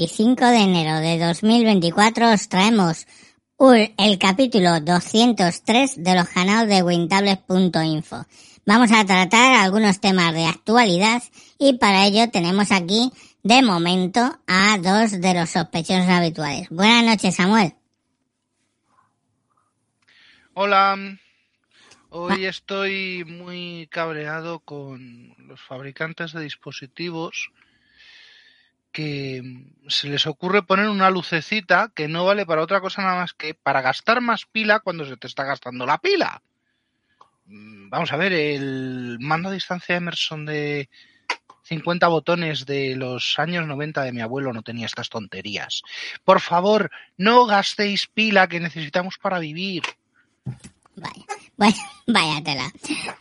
25 de enero de 2024 os traemos el capítulo 203 de los canales de wintables.info. Vamos a tratar algunos temas de actualidad y para ello tenemos aquí de momento a dos de los sospechosos habituales. Buenas noches, Samuel. Hola, hoy estoy muy cabreado con los fabricantes de dispositivos que se les ocurre poner una lucecita que no vale para otra cosa nada más que para gastar más pila cuando se te está gastando la pila. Mm, Vamos a ver, el mando a distancia Emerson de 50 botones de los años 90 de mi abuelo no tenía estas tonterías. Por favor, no gastéis pila que necesitamos para vivir. Vaya, vaya tela.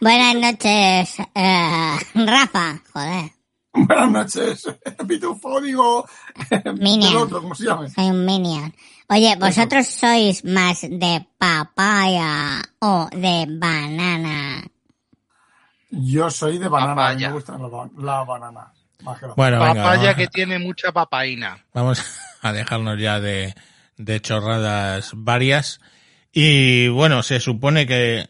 Buenas noches, eh, Rafa. Joder, Buenas noches, Pitufo, digo, Minion. el otro, ¿cómo se llama? soy un minion. Oye, ¿vosotros sois más de papaya o de banana? Yo soy de banana, a mí me gustan las las bananas. Más que las- Bueno, venga, Papaya vamos, que tiene mucha papaína. vamos a dejarnos ya de, de chorradas varias. Y bueno, se supone que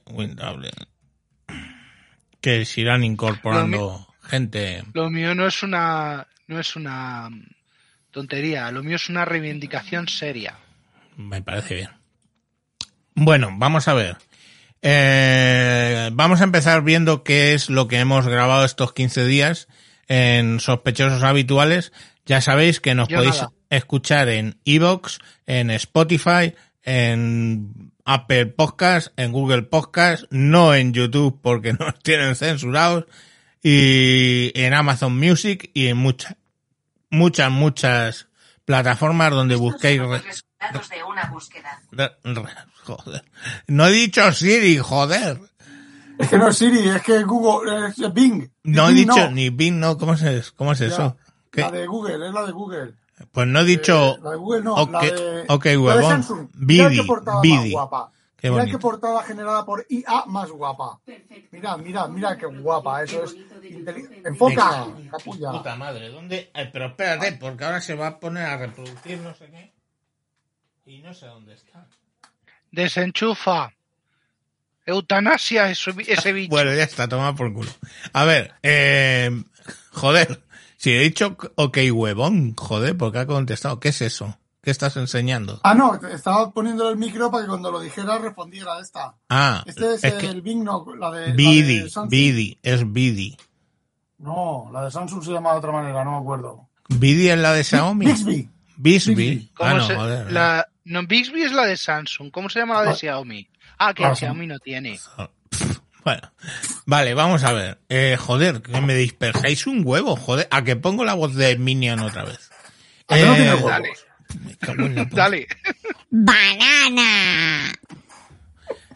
que se irán incorporando gente. Lo mío no es una no es una tontería, lo mío es una reivindicación seria. Me parece bien. Bueno, vamos a ver. Eh, vamos a empezar viendo qué es lo que hemos grabado estos 15 días en Sospechosos Habituales. Ya sabéis que nos Yo podéis nada. escuchar en Evox, en Spotify, en Apple Podcast, en Google Podcast, no en YouTube porque nos tienen censurados, y en Amazon Music y en muchas, muchas, muchas plataformas donde busquéis... re- resultados de una búsqueda. Joder. No he dicho Siri, joder. Es que no es Siri, es que Google, es Bing. No he Bing dicho ni Bing, no. ¿Cómo es, cómo es Ya, eso? ¿Qué? La de Google, es la de Google. Pues no he dicho. Eh, la de Google no, ok, la de, huevón. Bidi, Bidi. guapa. Qué mira bonito. qué portada generada por IA más guapa. Mira, mira, mira qué guapa, eso es. Enfoca, capulla. Puta madre, ¿dónde? Eh, pero espérate, porque ahora se va a poner a reproducir no sé qué. Y no sé dónde está. Desenchufa. Eutanasia ese, ese bicho. Bueno, ya está, toma por culo. A ver, eh, joder, si he dicho ok, huevón, joder, porque ha contestado. ¿Qué es eso? ¿Qué estás enseñando? Ah, no, estaba poniendo el micro para que cuando lo dijera respondiera a esta. Ah, Este es, es que el Bing, no, la de, la de Bidi, Samsung. Bidi, es Bidi. No, la de Samsung se llama de otra manera, no me acuerdo. Bidi es la de Xiaomi. Bixby. Bisbee. Bixby. Ah, ¿Cómo no, se- joder. la, no, Bixby es la de Samsung. ¿Cómo se llama la de Ah. Xiaomi? Ah, que Ah, Xiaomi no tiene. Bueno, vale, vamos a ver. Eh, joder, que me dispersáis un huevo, joder. A que pongo la voz de Minion otra vez. ¿A que no Eh, tiene huevos? dale. Dale. ¡Banana!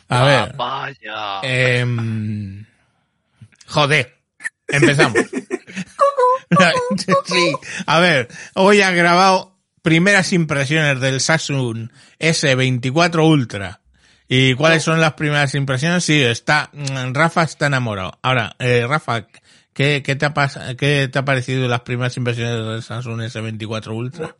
A ver, Papaya. em, joder, empezamos. sí, a ver, hoy ha grabado primeras impresiones del Samsung S24 Ultra. ¿Y cuáles son las primeras impresiones? Sí, está, mm, Rafa está enamorado. Ahora, eh, Rafa, ¿qué, qué, te ha pas- ¿qué te ha parecido las primeras impresiones del Samsung S24 Ultra?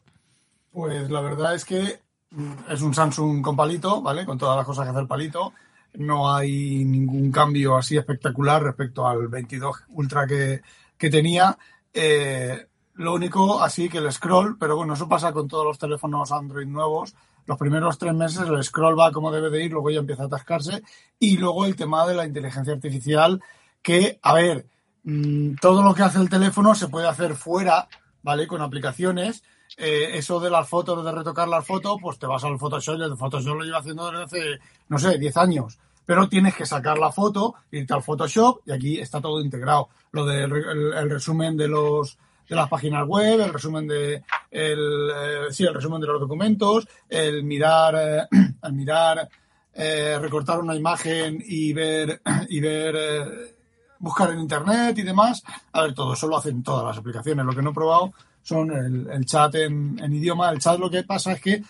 Pues la verdad es que mm, es un Samsung con palito, ¿vale? Con todas las cosas que hace el palito. No hay ningún cambio así espectacular respecto al 22 Ultra que, que tenía. Eh, lo único, así que el scroll, pero bueno, eso pasa con todos los teléfonos Android nuevos. Los primeros tres meses el scroll va como debe de ir, luego ya empieza a atascarse. Y luego el tema de la inteligencia artificial, que, a ver, mm, todo lo que hace el teléfono se puede hacer fuera, ¿vale? Con aplicaciones. Eh, eso de las fotos, de retocar las fotos, pues te vas al Photoshop el Photoshop lo lleva haciendo desde hace, no sé, 10 años. Pero tienes que sacar la foto, irte al Photoshop y aquí está todo integrado. Lo del el, el resumen de los de las páginas web, el resumen de el, eh, sí, el resumen de los documentos, el mirar, eh, el mirar, eh, recortar una imagen y ver y ver eh, buscar en internet y demás. A ver, todo eso lo hacen todas las aplicaciones. Lo que no he probado son el, el chat en, en idioma. El chat lo que pasa es que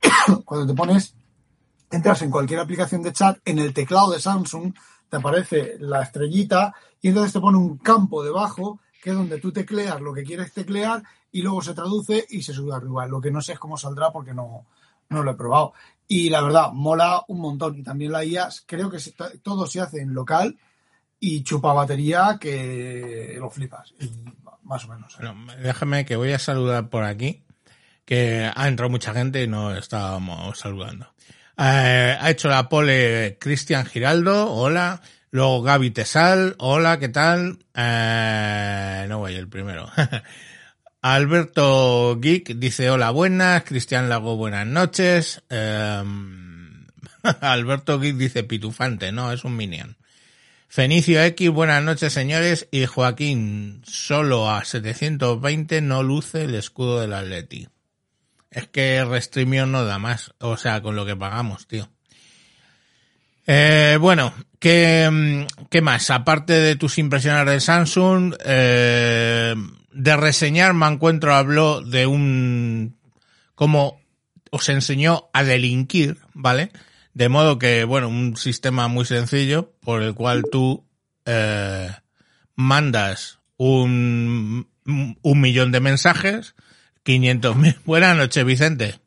cuando te pones, entras en cualquier aplicación de chat, en el teclado de Samsung te aparece la estrellita y entonces te pone un campo debajo que es donde tú tecleas lo que quieres teclear y luego se traduce y se sube arriba. Lo que no sé es cómo saldrá porque no, no lo he probado. Y la verdad, mola un montón. Y también la IA, creo que todo se hace en local y chupa batería que lo flipas. Más o menos. ¿eh? Bueno, déjame que voy a saludar por aquí, que ha entrado mucha gente y no estábamos saludando. Eh, ha hecho la pole Cristian Giraldo, hola. Luego Gaby Tesal, hola, ¿qué tal? Eh, no voy el primero. Alberto Geek dice hola, buenas. Cristian Lago, buenas noches. Alberto Geek dice pitufante, no, es un minion. Fenicio X, buenas noches señores. Y Joaquín, solo a 720 no luce el escudo del Atleti. Es que Restrimión no da más, o sea, con lo que pagamos, tío. Eh, bueno, ¿qué, ¿qué más? Aparte de tus impresiones de Samsung, eh, de reseñar me encuentro habló de un... cómo os enseñó a delinquir, ¿vale? De modo que, bueno, un sistema muy sencillo por el cual tú eh, mandas un, un millón de mensajes, 500 mil. Buenas noches, Vicente.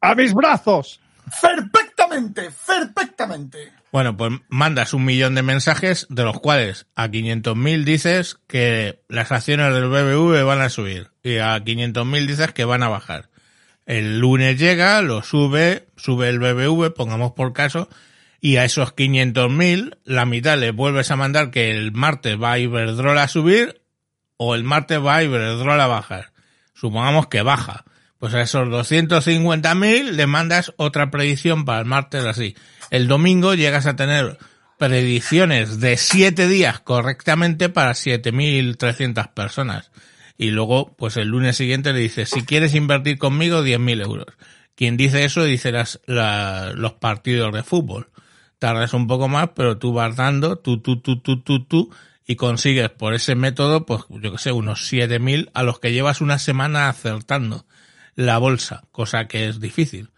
¡A mis brazos! Perfectamente, perfectamente. Bueno, pues mandas un millón de mensajes, de los cuales a 500.000 dices que las acciones del BBV van a subir y a 500.000 dices que van a bajar. El lunes llega, lo sube, sube el BBV, pongamos por caso, y a esos 500.000, la mitad le vuelves a mandar que el martes va a Iberdrola a subir o el martes va a Iberdrola a bajar. Supongamos que baja. Pues a esos 250.000 le mandas otra predicción para el martes así. El domingo llegas a tener predicciones de 7 días correctamente para 7.300 personas. Y luego, pues el lunes siguiente le dices, si quieres invertir conmigo, 10.000 euros. Quien dice eso dice las, la- los partidos de fútbol. Tardas un poco más, pero tú vas dando, tú, tú, tú, tú, tú, tú, y consigues por ese método, pues yo que sé, unos 7.000 a los que llevas una semana acertando la bolsa, cosa que es difícil.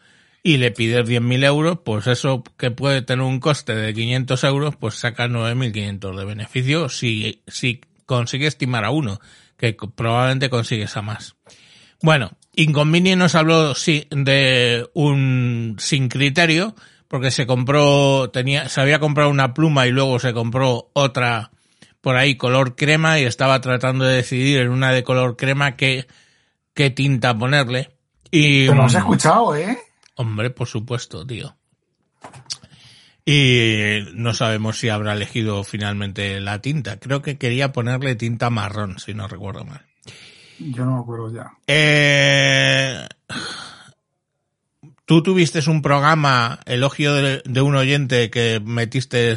Y le pides 10.000 euros, pues eso que puede tener un coste de 500 euros, pues sacas 9.500 de beneficio si, si consigue estimar a uno, que probablemente consigues a más. Bueno, Inconvenient nos habló sí, de un sin criterio, porque se compró, tenía, se había comprado una pluma y luego se compró otra por ahí color crema y estaba tratando de decidir en una de color crema qué, qué tinta ponerle. Y, Pero no has mm, escuchado, ¿eh? Hombre, por supuesto, tío. Y no sabemos si habrá elegido finalmente la tinta. Creo que quería ponerle tinta marrón, si no recuerdo mal. Yo no me acuerdo ya. Eh, Tú tuviste un programa, elogio de, de un oyente que metiste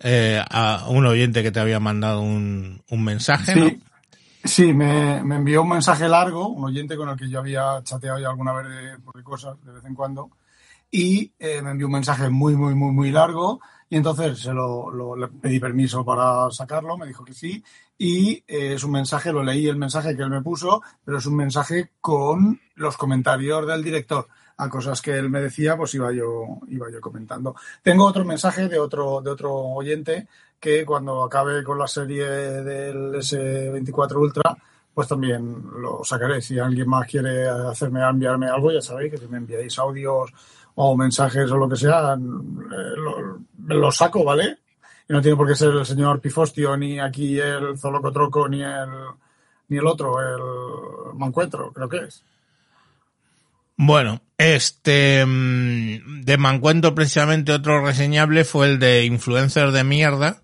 eh, a un oyente que te había mandado un, un mensaje, ¿no? Sí, sí me, me envió un mensaje largo, un oyente con el que yo había chateado ya alguna vez de, por cosas de vez en cuando, y eh, me envió un mensaje muy, muy, muy, muy largo, y entonces se lo, lo- le pedí permiso para sacarlo, me dijo que sí, y eh, es un mensaje, lo leí el mensaje que él me puso, pero es un mensaje con los comentarios del director. A cosas que él me decía, pues iba yo, iba yo comentando. Tengo otro mensaje de otro, de otro oyente que cuando acabe con la serie del S24 Ultra, pues también lo sacaré. Si alguien más quiere hacerme enviarme algo, ya sabéis que si me enviáis audios o mensajes o lo que sea, eh, lo, saco, ¿vale? Y no tiene por qué ser el señor Pifostio, ni aquí el Zolocotroco, ni el, ni el otro, el Mancuentro, creo que es. Bueno, este mm, de Mancuento precisamente otro reseñable fue el de influencer de mierda,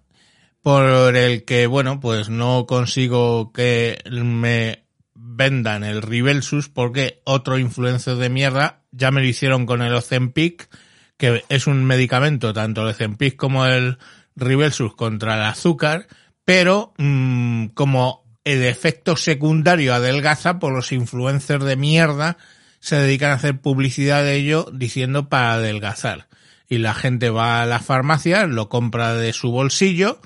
por el que, bueno, pues no consigo que me vendan el Rivelsus porque otro influencer de mierda ya me lo hicieron con el Ozempic, que es un medicamento, tanto el Ozempic como el Rivelsus contra el azúcar, pero mm, como el efecto secundario adelgaza por los influencers de mierda se dedican a hacer publicidad de ello diciendo para adelgazar. Y la gente va a la farmacia, lo compra de su bolsillo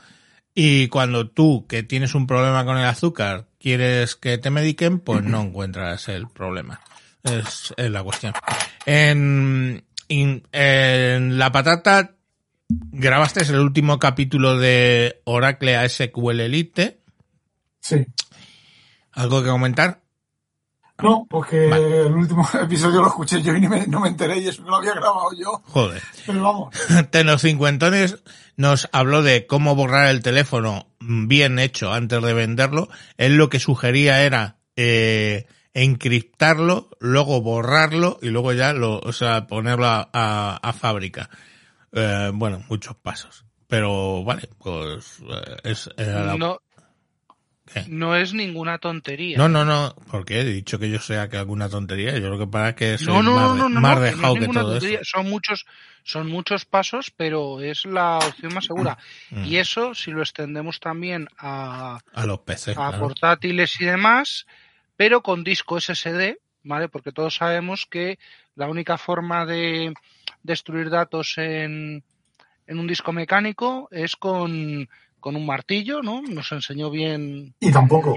y cuando tú, que tienes un problema con el azúcar, quieres que te mediquen, pues no encuentras el problema. Es, es la cuestión. En, La Patata grabaste el último capítulo de Oracle ASQL Elite. Sí. ¿Algo que comentar? No, porque Vale. el último episodio lo escuché yo y ni me- no me enteré y eso que lo había grabado yo. Joder. Pero vamos, Tenos Cincuentones nos habló de cómo borrar el teléfono bien hecho antes de venderlo. Él lo que sugería era eh, encriptarlo, luego borrarlo y luego ya lo, o sea, ponerlo a, a- a fábrica. Eh, bueno, muchos pasos. Pero vale, pues eh, es era No, no es ninguna tontería. No, no, no, porque he dicho que yo sea que alguna tontería. Yo lo que pasa es que soy no, no, más, no, más que dejado que todo tontería. eso. Son muchos, son muchos pasos, pero es la opción más segura. Mm. Y eso, si lo extendemos también a, A los peces, a claro. portátiles y demás, pero con disco SSD, ¿vale? Porque todos sabemos que la única forma de destruir datos en, en un disco mecánico es con, con un martillo, ¿no? Nos enseñó bien y tampoco.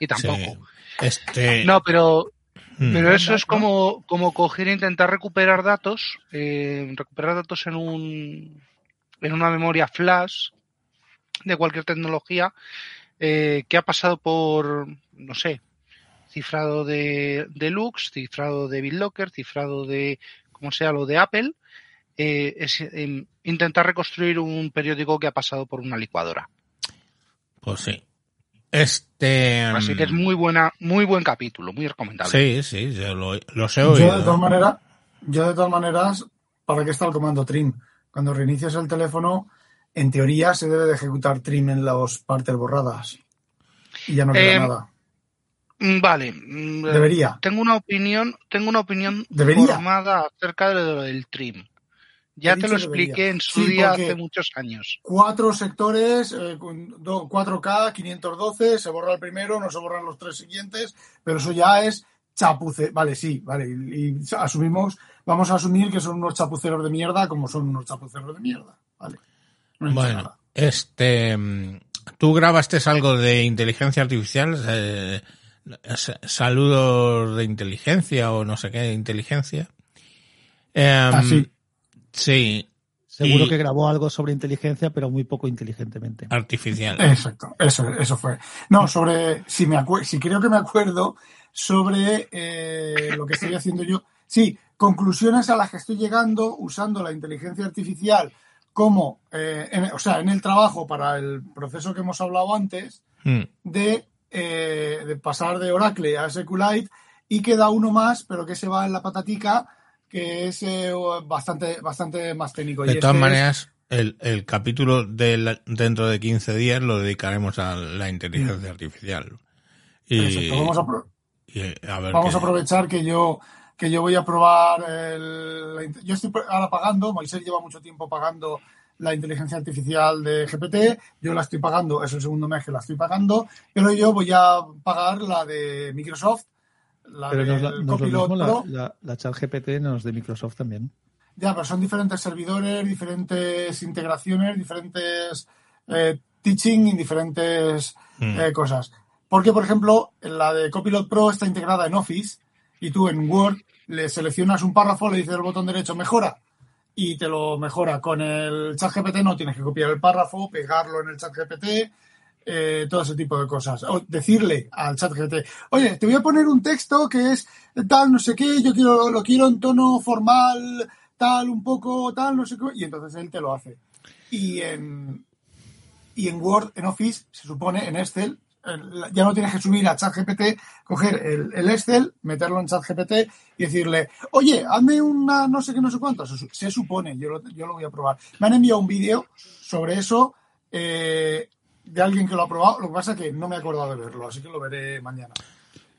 Y tampoco. Sí. Este, No, pero mm. pero eso es como, como coger e intentar recuperar datos, eh, recuperar datos en un en una memoria flash de cualquier tecnología eh, que ha pasado por, no sé, cifrado de, de Lux, cifrado de BitLocker, cifrado de, como sea, lo de Apple, eh, es eh, intentar reconstruir un periódico que ha pasado por una licuadora. Pues sí. Este. Así que es mm, muy buena, muy buen capítulo, muy recomendable. Sí, sí, yo lo, los he Yo oído. de todas maneras, yo de todas maneras, ¿para qué está el comando trim? Cuando reinicias el teléfono, en teoría se debe de ejecutar trim en las partes borradas. Y ya no queda Eh, nada. Mm, Vale. mm, Debería. Tengo una opinión, tengo una opinión Debería. formada acerca de lo del trim. Ya He te lo expliqué debería. en su Sí, día hace muchos años. Cuatro sectores, eh, con do- 4K, 512, se borra el primero, no se borran los tres siguientes, pero eso ya es chapuce. Vale, sí, vale. Y, y asumimos, vamos a asumir que son unos chapuceros de mierda como son unos chapuceros de mierda. Vale. No Bueno, nada. este. mm, Tú grabaste algo de inteligencia artificial. eh, saludos de inteligencia o no sé qué de inteligencia. Em, Ah, sí. Sí, Seguro Y- que grabó algo sobre inteligencia, pero muy poco inteligentemente. artificial. Exacto, eso, eso fue. No, sobre, si me si creo que me acuerdo sobre eh, lo que estoy haciendo yo. Sí, conclusiones a las que estoy llegando usando la inteligencia artificial como, eh, en- o sea, en el trabajo para el proceso que hemos hablado antes Mm, de, eh, de pasar de Oracle a SQLite y queda uno más, pero que se va en la patatica, que es eh, bastante, bastante más técnico. y De todas este es- maneras, el, el capítulo de dentro de 15 días lo dedicaremos a la inteligencia artificial. Y, Exacto, vamos a pro- y a ver Vamos qué- a aprovechar que yo que yo voy a probar el, la yo estoy ahora pagando, Moisés lleva mucho tiempo pagando la inteligencia artificial de GPT, yo la estoy pagando, es el segundo mes que la estoy pagando, pero yo voy a pagar la de Microsoft, la Pero no es, la, del no es lo Copilot la, Pro. la, la chat GPT no es de Microsoft también. Ya, pero son diferentes servidores, diferentes integraciones, diferentes eh, teaching y diferentes Mm. eh, cosas. Porque, por ejemplo, la de Copilot Pro está integrada en Office y tú en Word le seleccionas un párrafo, le dices el botón derecho mejora y te lo mejora. Con el chat GPT no tienes que copiar el párrafo, pegarlo en el chat GPT, eh, todo ese tipo de cosas. O decirle al chat GPT, oye, te voy a poner un texto que es tal, no sé qué, yo quiero, lo quiero en tono formal, tal, un poco, tal, no sé qué, y entonces él te lo hace. Y en, y en Word, en Office, se supone, en Excel, el- ya no tienes que subir a ChatGPT, coger el, el Excel, meterlo en ChatGPT y decirle, oye, hazme una no sé qué, no sé cuánto. Se, su- se supone, yo lo, yo lo voy a probar. Me han enviado un vídeo sobre eso eh, de alguien que lo ha probado. Lo que pasa es que no me he acordado de verlo, así que lo veré mañana.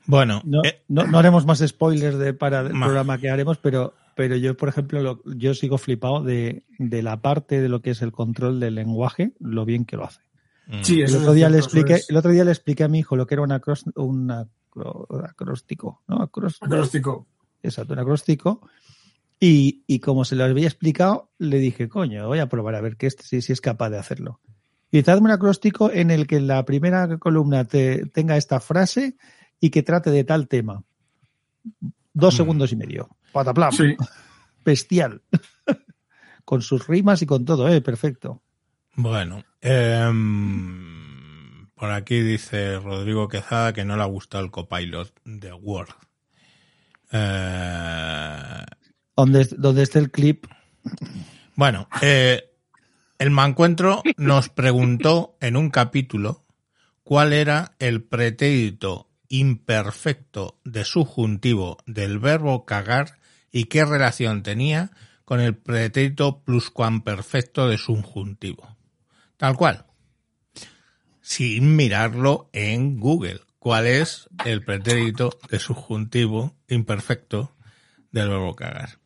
Bueno, No, eh, no, no haremos más spoilers de, para el Ma. programa que haremos, pero, pero yo, por ejemplo, lo- yo sigo flipado de, de la parte de lo que es el control del lenguaje, lo bien que lo hace. Mm, Sí, El otro, es día le cierto, expliqué, es el otro día le expliqué a mi hijo lo que era un, acros- un acro- acróstico, ¿no? Acros- acróstico. Exacto, un acróstico. Y, y como se lo había explicado, le dije, coño, voy a probar a ver que este sí, sí es capaz de hacerlo. Y hazme un acróstico en el que la primera columna te, tenga esta frase y que trate de tal tema. Dos Mm. segundos y medio. Pataplam. Sí. Bestial. con sus rimas y con todo, eh, perfecto. Bueno, em, por aquí dice Rodrigo Quezada que no le ha gustado el copilot de Word. Eh, Donde, donde esté el clip, bueno, eh, el mancuentro nos preguntó en un capítulo cuál era el pretérito imperfecto de subjuntivo del verbo cagar y qué relación tenía con el pretérito pluscuamperfecto de subjuntivo. Tal cual. Sin mirarlo en Google. ¿Cuál es el pretérito de subjuntivo imperfecto del verbo cagar?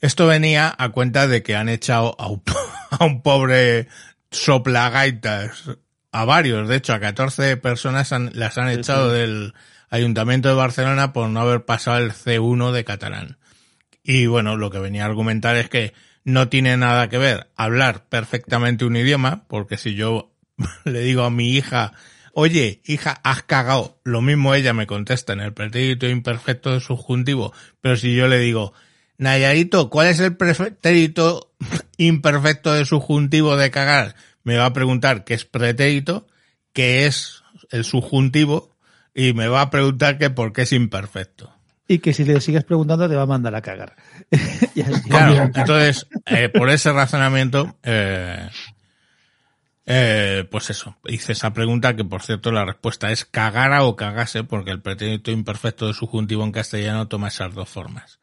Esto venía a cuenta de que han echado a un, a un pobre soplagaitas, a varios, de hecho, a 14 personas han- las han echado del Ayuntamiento de Barcelona por no haber pasado el C1 de catalán. Y bueno, lo que venía a argumentar es que no tiene nada que ver hablar perfectamente un idioma, porque si yo le digo a mi hija, oye, hija, has cagado, lo mismo ella me contesta en el pretérito imperfecto de subjuntivo, pero si yo le digo, Nayarito, ¿cuál es el pretérito imperfecto de subjuntivo de cagar? Me va a preguntar qué es pretérito, qué es el subjuntivo, y me va a preguntar que por qué es imperfecto. y que si le sigues preguntando te va a mandar a cagar. Y así. Claro, entonces, eh, por ese razonamiento, eh, eh, pues eso, hice esa pregunta que por cierto la respuesta es cagara o cagase, porque el pretérito imperfecto de subjuntivo en castellano toma esas dos formas.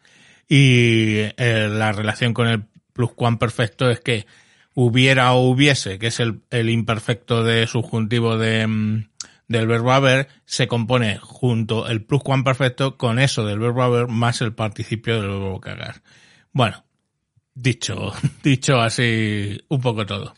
Y eh, la relación con el pluscuamperfecto es que hubiera o hubiese, que es el, el imperfecto de subjuntivo de, mm, del verbo haber, se compone junto el pluscuamperfecto con eso del verbo haber más el participio del verbo cagar. Bueno, dicho, dicho así un poco todo.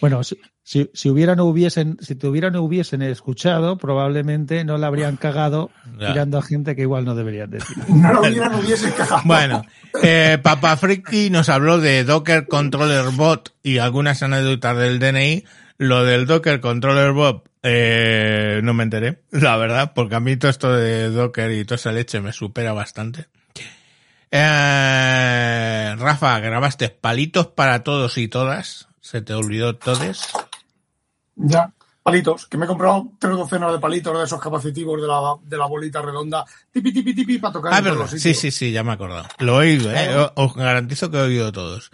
Bueno, si, si, si hubieran o hubiesen, si te hubieran o hubiesen escuchado, probablemente no la habrían cagado Ya. mirando a gente que igual no deberían decir. No lo hubiera, no hubiese cagado. Bueno, eh, Papa Friki nos habló de Docker Controller Bot y algunas anécdotas del DNI. Lo del Docker Controller Bot eh, no me enteré, la verdad, porque a mí todo esto de Docker y toda esa leche me supera bastante. Eh, Rafa, grabaste palitos para todos y todas. Se te olvidó todes. Ya, palitos, que me he comprado tres docenas de palitos de esos capacitivos de la, de la bolita redonda, tipi, tipi, tipi, para tocar Ah, verdad. Sí, sí, sí, ya me he acordado. Lo he oído, ¿eh? Claro. Os garantizo que he oído todos.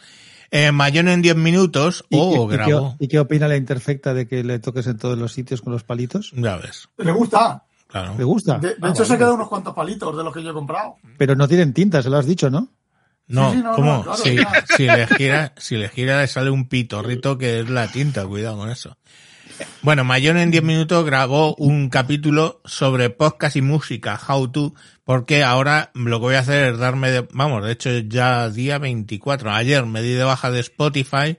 Eh, Mayón en 10 minutos. ¿Y, Oh, qué- y qué, grabó. y qué opina la imperfecta de que le toques en todos los sitios con los palitos? Ya ves, Le gusta. claro. ¿Le gusta? De, de Ah, hecho, se vale. quedan unos cuantos palitos de los que yo he comprado. Pero no tienen tinta, se lo has dicho, ¿no? No, Sí, sí, no, ¿cómo? no, claro, si, claro. si le gira, si le gira le sale un pitorrito que es la tinta, cuidado con eso. Bueno, Mayón en 10 minutos grabó un capítulo sobre podcast y música, how to, porque ahora lo que voy a hacer es darme de, vamos, de hecho ya día 24, ayer me di de baja de Spotify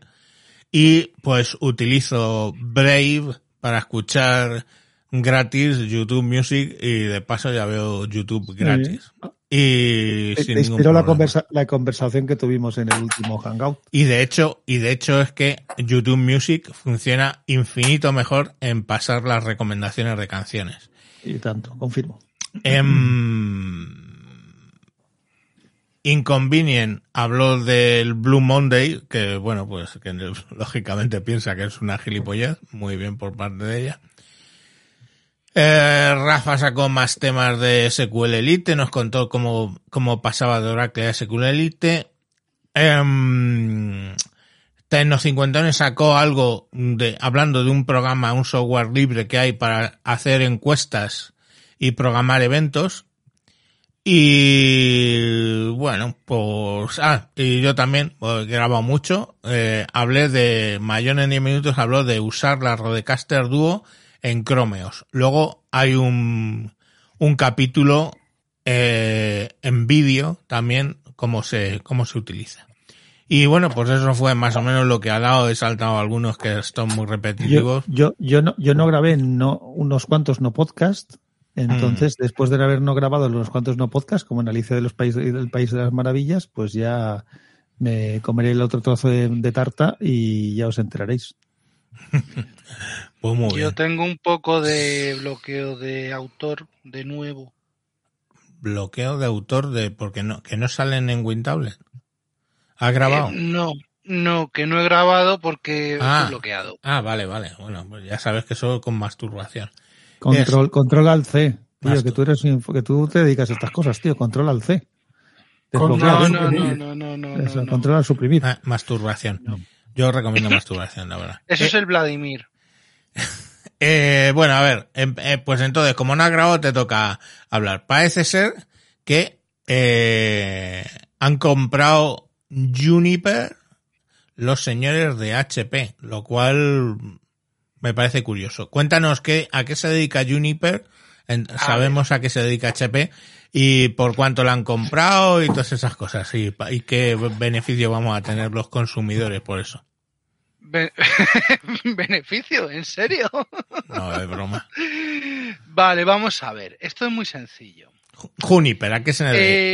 y pues utilizo Brave para escuchar gratis YouTube Music y de paso ya veo YouTube gratis. Y Te, sin te ningún inspiró la, problema. conversa- la conversación que tuvimos en el último Hangout. Y de hecho, y de hecho es que YouTube Music funciona infinito mejor en pasar las recomendaciones de canciones. Y tanto, confirmo. Em, Inconvenient habló del Blue Monday, que bueno, pues que lógicamente piensa que es una gilipollez, muy bien por parte de ella. Eh, Rafa sacó más temas de SQL Elite, nos contó cómo, cómo pasaba de Oracle a SQL Elite. Eh, Tecno50 sacó algo de, hablando de un programa, un software libre que hay para hacer encuestas y programar eventos. Y bueno, pues, ah, y yo también, porque he mucho, eh, hablé de, Mayón en 10 minutos habló de usar la Rodecaster Duo en Chromeos. Luego hay un, un capítulo eh, en vídeo también cómo se, cómo se utiliza. Y bueno, pues eso fue más o menos lo que ha dado. He saltado algunos que son muy repetitivos. yo, yo, no, yo no grabé no, unos cuantos no podcast. Entonces, después de haber no grabado unos cuantos no podcast, como en Alicia de los Países del País de las Maravillas, pues ya me comeré el otro trozo de, de tarta y ya os enteraréis. Pues muy Yo bien. tengo un poco de bloqueo de autor de nuevo. Bloqueo de autor de, porque no, que no salen en WinTablet. ¿Ha grabado? Eh, no, no, que no he grabado porque Ah. estoy bloqueado. Ah, vale, vale. Bueno, pues ya sabes que eso con masturbación. Control, control al C. Tío, que tú. eres que tú te dedicas a estas cosas, tío. Control al C. Desbloquear, No, no, no, no, no, no, Eso, no, no. Control al suprimir. Ah, masturbación. No. Yo recomiendo masturbación, la verdad. Eso Eh, es el Vladimir. Eh, bueno, a ver, em- eh, pues entonces, como no has grabado, te toca hablar. Parece ser que eh, han comprado Juniper los señores de HP, lo cual me parece curioso. Cuéntanos qué, a qué se dedica Juniper, En- sabemos a qué se dedica HP y por cuánto la han comprado y todas esas cosas y qué beneficio vamos a tener los consumidores por eso. Be- Beneficio, ¿en serio? No, es broma. Vale, vamos a ver. Esto es muy sencillo. Juniper, ¿a qué se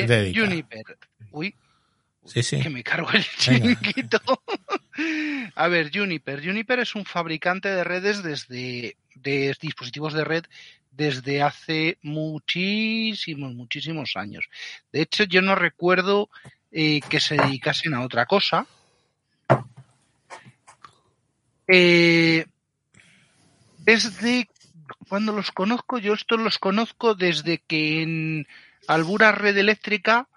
Eh, dedica? Juniper. Uy, Sí, sí. que me cargo el chiquito. A ver, Juniper. Juniper es un fabricante de redes desde de dispositivos de red desde hace muchísimos, muchísimos años. De hecho, yo no recuerdo eh, que se dedicasen a otra cosa. Eh, desde cuando los conozco, yo estos los conozco desde que en Albura Red Eléctrica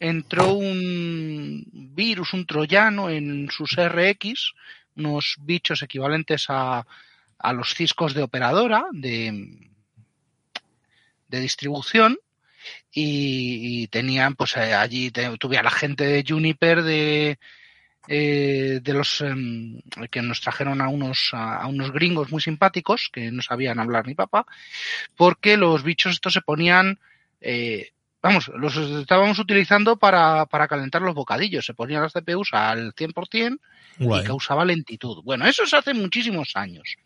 entró un virus, un troyano en sus RX, unos bichos equivalentes a, a los ciscos de operadora de, de distribución y, y tenían pues eh, allí tuve a la gente de Juniper de eh, de los em, que nos trajeron a unos a, a unos gringos muy simpáticos que no sabían hablar ni papá porque los bichos estos se ponían eh, vamos los estábamos utilizando para, para calentar los bocadillos se ponían las CPUs al 100% Guay. y causaba lentitud. Bueno, eso es hace muchísimos años.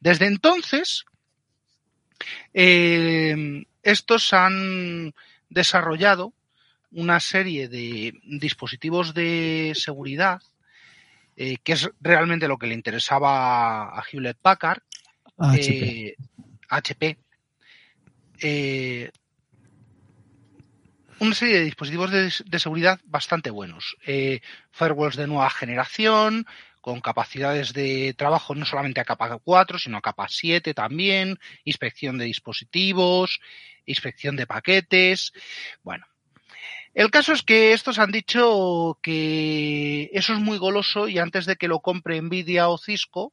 Desde entonces, eh, estos han desarrollado una serie de dispositivos de seguridad, eh, que es realmente lo que le interesaba a Hewlett Packard, HP. eh, HP, eh, una serie de dispositivos de, de seguridad bastante buenos. Eh, firewalls de nueva generación, con capacidades de trabajo no solamente a capa 4, sino a capa 7 también, inspección de dispositivos, inspección de paquetes. Bueno, el caso es que estos han dicho que eso es muy goloso y antes de que lo compre Nvidia o Cisco,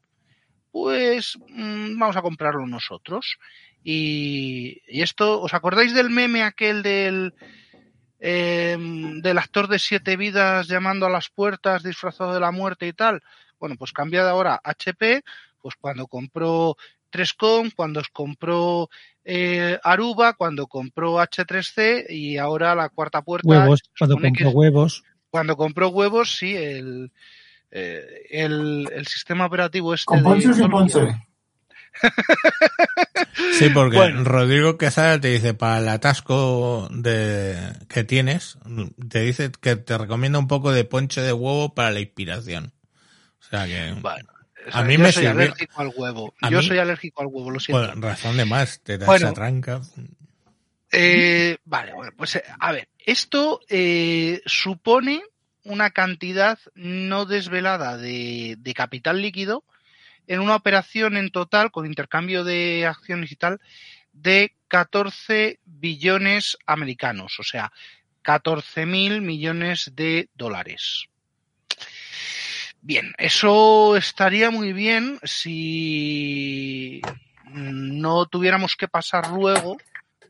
pues mm, vamos a comprarlo nosotros. Y, y esto, ¿os acordáis del meme aquel del, eh, del actor de siete vidas llamando a las puertas disfrazado de la muerte y tal? Bueno, pues cambia de ahora HP, pues cuando compró 3Com, cuando compró eh, Aruba, cuando compró H3C y ahora la cuarta puerta. Huevos, cuando compró huevos. cuando compró huevos, sí, el, eh, el, el sistema operativo este ¿Con de Ponce o sin Columbia. Ponce? Sí, porque Bueno. Rodrigo Quezada te dice para el atasco de que tienes, te dice que te recomienda un poco de ponche de huevo para la inspiración. O sea que, Bueno, A mí yo me soy sirvió. alérgico al huevo. A yo mí- soy alérgico al huevo, lo siento. bueno, razón de más, te da Bueno. esa tranca. Eh, vale, bueno, pues eh, a ver, esto eh, supone una cantidad no desvelada de, de capital líquido en una operación en total con intercambio de acciones y tal de 14 billones americanos, o sea, 14 mil millones de dólares. Bien, eso estaría muy bien si no tuviéramos que pasar luego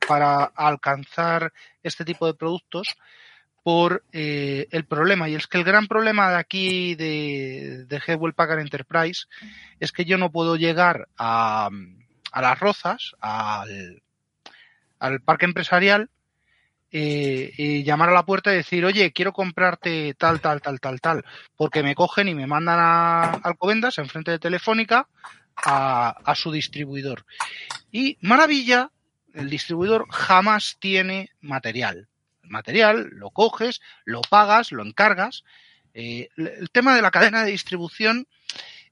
para alcanzar este tipo de productos por eh, el problema. Y es que el gran problema de aquí de, de Hewlett Packard Enterprise es que yo no puedo llegar a, a las rozas, al parque empresarial, eh, y llamar a la puerta y decir, oye, quiero comprarte tal, tal, tal, tal, tal, porque me cogen y me mandan a Alcobendas, enfrente de Telefónica, a, a su distribuidor. Y maravilla, el distribuidor jamás tiene material. El material lo coges, lo pagas, lo encargas. Eh, el tema de la cadena de distribución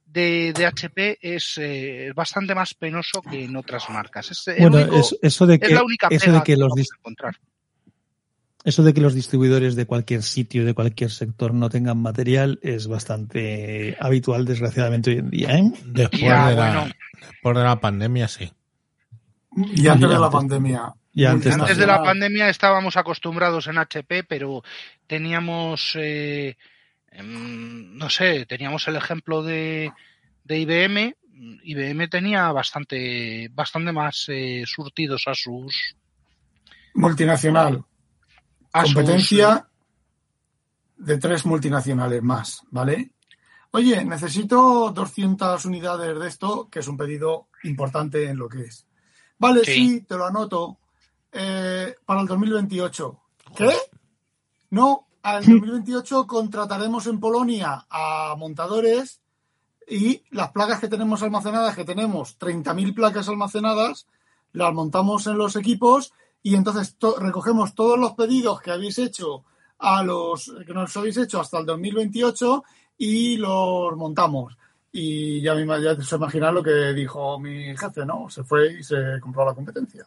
de, de HP es eh, bastante más penoso que en otras marcas. Es, Bueno, único- es- eso de es que, la única eso pega de que los, encontrar. Eso de que los distribuidores de cualquier sitio, de cualquier sector no tengan material es bastante habitual, desgraciadamente, hoy en día. ¿eh? Después, Ya, de la, bueno. después de la pandemia, sí. Y antes Y de la antes. pandemia. Y antes Antes de la pandemia estábamos acostumbrados en HP, pero teníamos, eh, em, no sé, teníamos el ejemplo de, de IBM. IBM tenía bastante, bastante más eh, surtidos a sus, Multinacional. A sus- competencia de tres multinacionales más, ¿vale? Oye, necesito 200 unidades de esto, que es un pedido importante en lo que es. Vale, Sí. sí, te lo anoto. Eh, para el 2028. ¿Qué? No, al 2028 contrataremos en Polonia a montadores y las placas que tenemos almacenadas, que tenemos 30.000 placas almacenadas, las montamos en los equipos y entonces to- recogemos todos los pedidos que habéis hecho a los que nos habéis hecho hasta el 2028 y los montamos. Y ya, me, ya se imaginar lo que dijo mi jefe, ¿no? Se fue y se compró la competencia.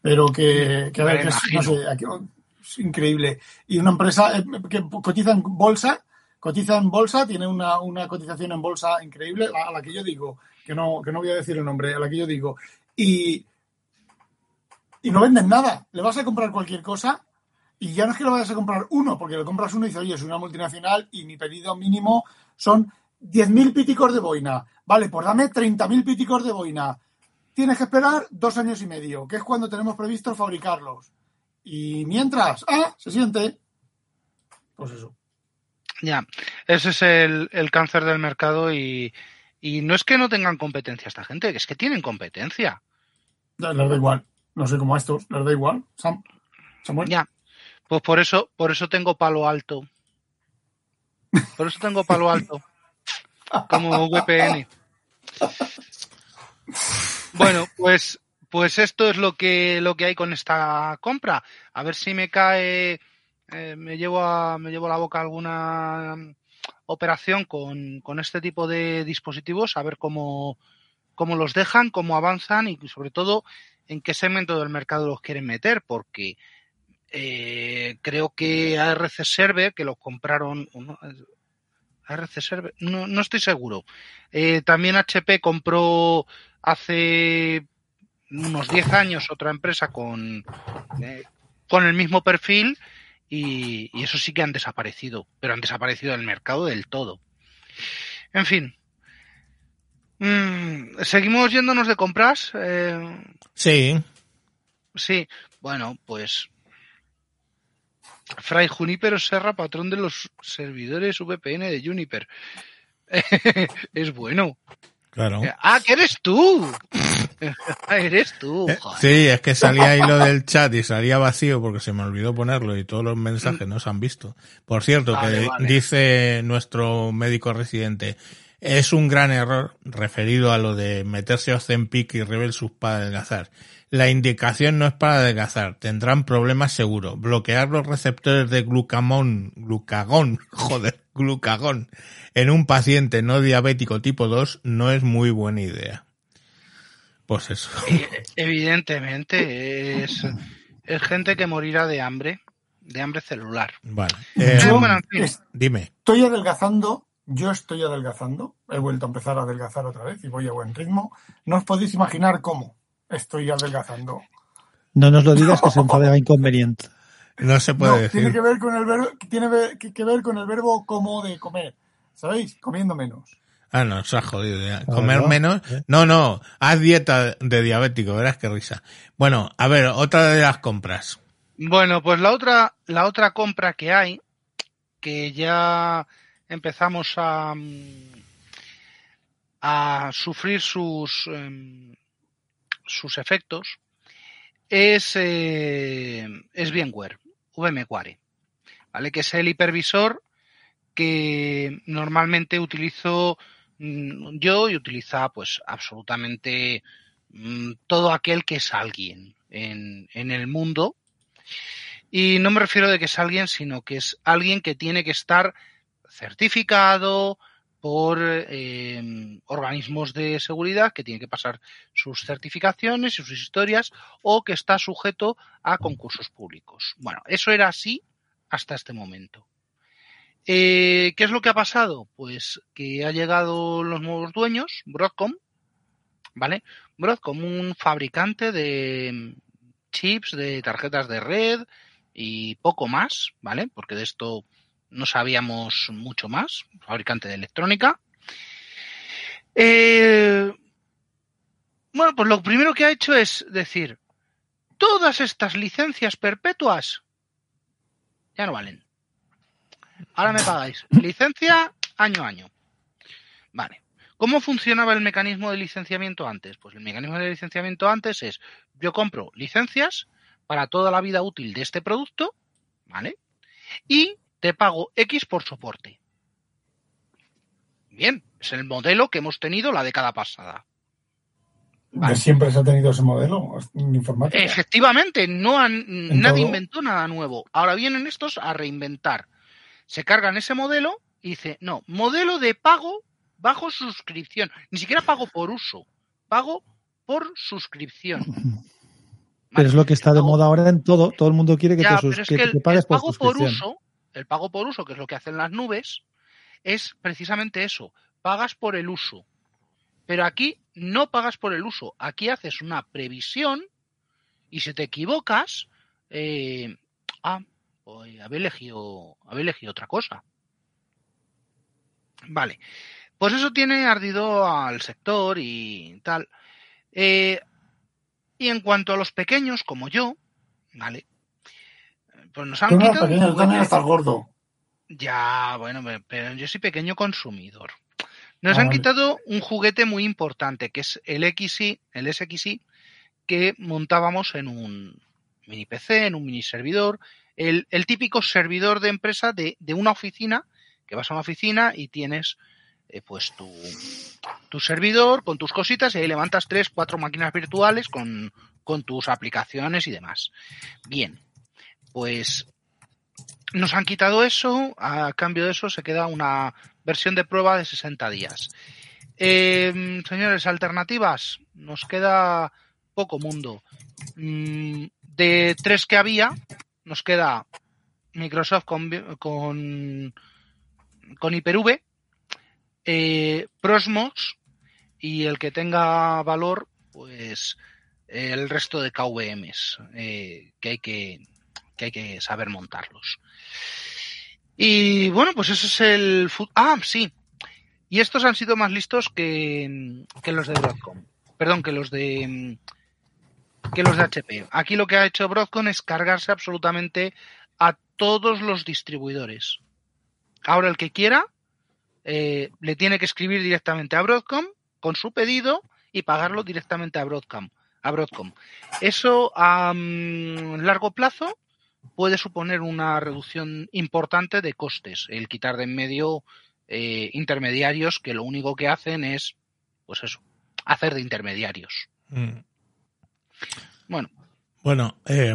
Pero que, que a ver, que es, imagino. no sé, aquí- es increíble. Y una empresa eh, que cotiza en bolsa, cotiza en bolsa, tiene una, una cotización en bolsa increíble, a la que yo digo, que no, que no voy a decir el nombre, a la que yo digo, y, y no venden nada. Le vas a comprar cualquier cosa y ya no es que lo vayas a comprar uno, porque le compras uno y dices, oye, soy una multinacional y mi pedido mínimo son 10.000 píticos de boina. Vale, pues dame 30.000 píticos de boina. Tienes que esperar dos años y medio, que es cuando tenemos previsto fabricarlos. Y mientras, ah, se siente. Pues eso. Ya, ese es el, el cáncer del mercado y, y no es que no tengan competencia esta gente, es que tienen competencia. Les da igual. No sé cómo a estos, les da igual. Sam, Samuel. Ya, pues por eso, por eso tengo palo alto. Por eso tengo palo alto. Como VPN. Bueno, pues, pues esto es lo que, lo que hay con esta compra. A ver si me cae, eh, me llevo a, me llevo a la boca alguna operación con, con este tipo de dispositivos, a ver cómo, cómo los dejan, cómo avanzan y sobre todo en qué segmento del mercado los quieren meter, porque eh, creo que ARC Server, que los compraron, ¿o no? Server, no, no estoy seguro. Eh, también HP compró hace unos 10 años otra empresa con, eh, con el mismo perfil y eso sí que han desaparecido, pero han desaparecido del mercado del todo. En fin. Mm, Seguimos yéndonos de compras. Eh, Sí, Sí, bueno, pues Fray Juniper Serra, patrón de los servidores VPN de Juniper. es bueno. claro. Ah, que eres tú. Eres tú. Eh, joder. Sí, es que salía ahí lo del chat y salía vacío porque se me olvidó ponerlo y todos los mensajes no se han visto. Por cierto, Vale, que vale. dice nuestro médico residente, es un gran error referido a lo de meterse Ozempic y Rebelsus para adelgazar. La indicación no es para adelgazar, tendrán problemas seguro. Bloquear los receptores de glucamón, glucagón, joder, glucagón, en un paciente no diabético tipo 2 no es muy buena idea. Pues eso. Eh, Evidentemente, es, es gente que morirá de hambre, de hambre celular. Vale. Yo Eh, bueno, en fin. es- dime. estoy adelgazando, yo estoy adelgazando, he vuelto a empezar a adelgazar otra vez y voy a buen ritmo. No os podéis imaginar cómo estoy adelgazando. No nos lo digas que se enfada inconveniente. No se puede No, decir. tiene que ver con el verbo, tiene que- que ver con el verbo como de comer. ¿Sabéis? Comiendo menos. Ah, no, se ha jodido ya. Comer no, menos. No, no, haz dieta de diabético, verás qué risa. Bueno, a ver, otra de las compras. Bueno, pues la otra, la otra compra que hay, que ya empezamos a, mm, a sufrir sus, em, sus efectos, es, eh, es VMware, VMware, ¿vale? Que es el hipervisor que normalmente utilizo mm, yo y utiliza pues absolutamente mm, todo aquel que es alguien en, en el mundo. Y no me refiero de que es alguien, sino que es alguien que tiene que estar certificado por eh, organismos de seguridad, que tiene que pasar sus certificaciones y sus historias, o que está sujeto a concursos públicos. Bueno, eso era así hasta este momento. Eh, ¿Qué es lo que ha pasado? Pues que ha llegado los nuevos dueños, Broadcom, ¿vale? Broadcom, un fabricante de chips, de tarjetas de red y poco más, ¿vale? Porque de esto no sabíamos mucho más, fabricante de electrónica. Eh, bueno, pues lo primero que ha hecho es decir, todas estas licencias perpetuas ya no valen. Ahora me pagáis licencia año a año. Vale. ¿Cómo funcionaba el mecanismo de licenciamiento antes? Pues el mecanismo de licenciamiento antes es yo compro licencias para toda la vida útil de este producto, ¿vale? Y te pago X por soporte. Bien, es el modelo que hemos tenido la década pasada. De siempre se ha tenido ese modelo en informática. Efectivamente, no han, nadie todo. inventó nada nuevo. Ahora vienen estos a reinventar. Se cargan ese modelo y dice, no, modelo de pago bajo suscripción. Ni siquiera pago por uso, pago por suscripción. Pero es lo que está de moda ahora en todo. Todo el mundo quiere que, Ya, te, pero es que que el, te pagues el por pago por suscripción. uso, el pago por uso, que es lo que hacen las nubes, es precisamente eso. Pagas por el uso. Pero aquí no pagas por el uso. Aquí haces una previsión y si te equivocas, eh, ah, pues había elegido, elegido otra cosa. Vale. Pues eso tiene ardido al sector y tal. Eh, y en cuanto a los pequeños, como yo, ¿vale? Pues nos han Tú quitado un pequeño, tú también juguete. estás gordo. Ya, bueno, pero yo soy pequeño consumidor. Nos Ah, han vale. quitado un juguete muy importante, que es el XI, el SXI, que montábamos en un mini PC, en un mini servidor, el, el típico servidor de empresa de, de una oficina, que vas a una oficina y tienes eh, pues tu, tu servidor con tus cositas y ahí levantas tres, cuatro máquinas virtuales con, con tus aplicaciones y demás. Bien, pues nos han quitado eso, a cambio de eso se queda una versión de prueba de 60 días. Eh, señores, alternativas, nos queda poco mundo. Mm, De tres que había, nos queda Microsoft con, con, con Hyper-V, eh, y el que tenga valor, pues el resto de KVMs eh, que hay que hay que saber montarlos. Y bueno, pues ese es el... Ah, sí. Y estos han sido más listos que, que los de Broadcom. Perdón, que los de que los de HP. Aquí lo que ha hecho Broadcom es cargarse absolutamente a todos los distribuidores. Ahora el que quiera eh, le tiene que escribir directamente a Broadcom con su pedido y pagarlo directamente a Broadcom. A Broadcom. Eso a mm, largo plazo puede suponer una reducción importante de costes, el quitar de en medio eh, intermediarios que lo único que hacen es, pues eso, hacer de intermediarios. Mm. Bueno, Bueno, eh,